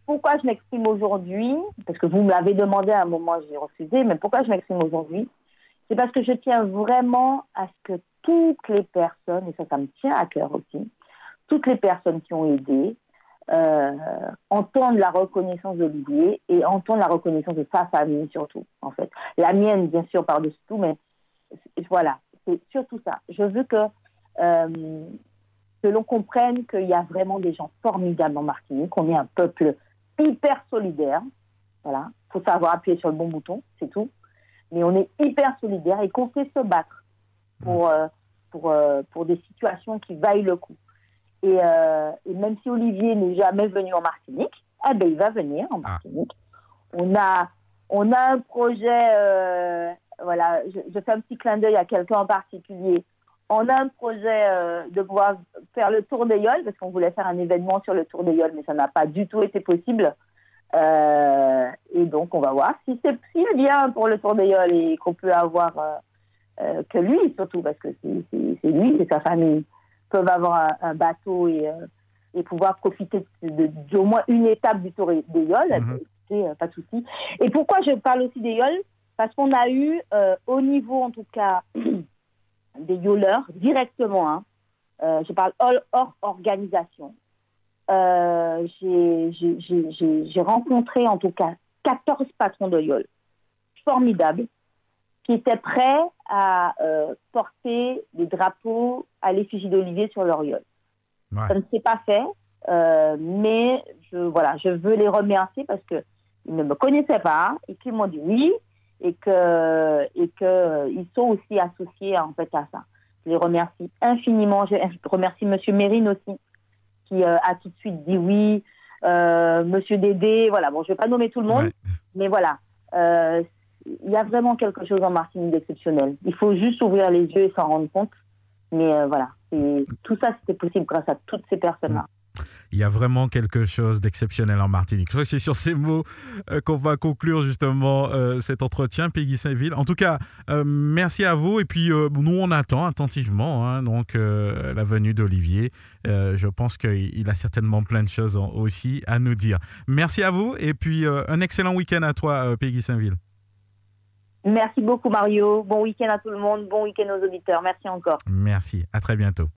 pourquoi je m'exprime aujourd'hui? Parce que vous me l'avez demandé à un moment, j'ai refusé, mais pourquoi je m'exprime aujourd'hui? C'est parce que je tiens vraiment à ce que toutes les personnes, et ça, ça me tient à cœur aussi, toutes les personnes qui ont aidé euh, entendent la reconnaissance d'Olivier et entendent la reconnaissance de sa famille surtout, en fait. La mienne, bien sûr, par-dessus tout, mais voilà, c'est surtout ça. Je veux que euh, que l'on comprenne qu'il y a vraiment des gens formidables en Martinique, qu'on est un peuple hyper solidaire. Voilà, faut savoir appuyer sur le bon bouton, c'est tout. Mais on est hyper solidaire et qu'on sait se battre pour, euh, pour, euh, pour des situations qui vaillent le coup. Et, et même si Olivier n'est jamais venu en Martinique, eh ben, il va venir en Ah. Martinique. On, a, on a un projet, euh, voilà, je, je fais un petit clin d'œil à quelqu'un en particulier. On a un projet euh, de pouvoir faire le tour des Yoles, parce qu'on voulait faire un événement sur le tour des Yoles, mais ça n'a pas du tout été possible. Euh, et donc, on va voir si c'est s'il vient pour le tour des Yoles et qu'on peut avoir euh, que lui, surtout, parce que c'est lui et sa famille peuvent avoir un, un bateau et, et pouvoir profiter d'au moins une étape du tour des Yoles. Euh, pas de souci. Et pourquoi je parle aussi des Yoles? Parce qu'on a eu, euh, au niveau en tout cas *clears throat* des Yoleurs, directement, hein, euh, je parle hors, hors organisation, euh, j'ai- rencontré en tout cas 14 patrons de Yol, formidables, qui étaient prêts à porter des drapeaux à l'effigie d'Olivier sur leur Yol. Ouais. Ça ne s'est pas fait, euh, mais je, voilà, je veux les remercier parce qu'ils ne me connaissaient pas et qu'ils m'ont dit oui et que et que euh, ils sont aussi associés en fait à ça. Je les remercie infiniment. Je remercie Monsieur Mérine aussi qui euh, a tout de suite dit oui. Euh, Monsieur Dédé, voilà. Bon, je vais pas nommer tout le monde, Ouais. *laughs* mais voilà. Euh, il y a vraiment quelque chose en Martinique d'exceptionnel. Il faut juste ouvrir les yeux et s'en rendre compte. Mais voilà, Et tout ça, c'était possible grâce à toutes ces personnes-là. Il y a vraiment quelque chose d'exceptionnel en Martinique. Je crois que c'est sur ces mots euh, qu'on va conclure justement euh, cet entretien, Peggy Saint-Ville. En tout cas, euh, merci à vous. Et puis, nous, on attend attentivement hein, donc la venue d'Olivier. Je pense qu'il il a certainement plein de choses aussi à nous dire. Merci à vous. Et puis, un excellent week-end à toi, Peggy Saint-Ville. Merci beaucoup, Mario. Bon week-end à tout le monde. Bon week-end aux auditeurs. Merci encore. Merci. À très bientôt.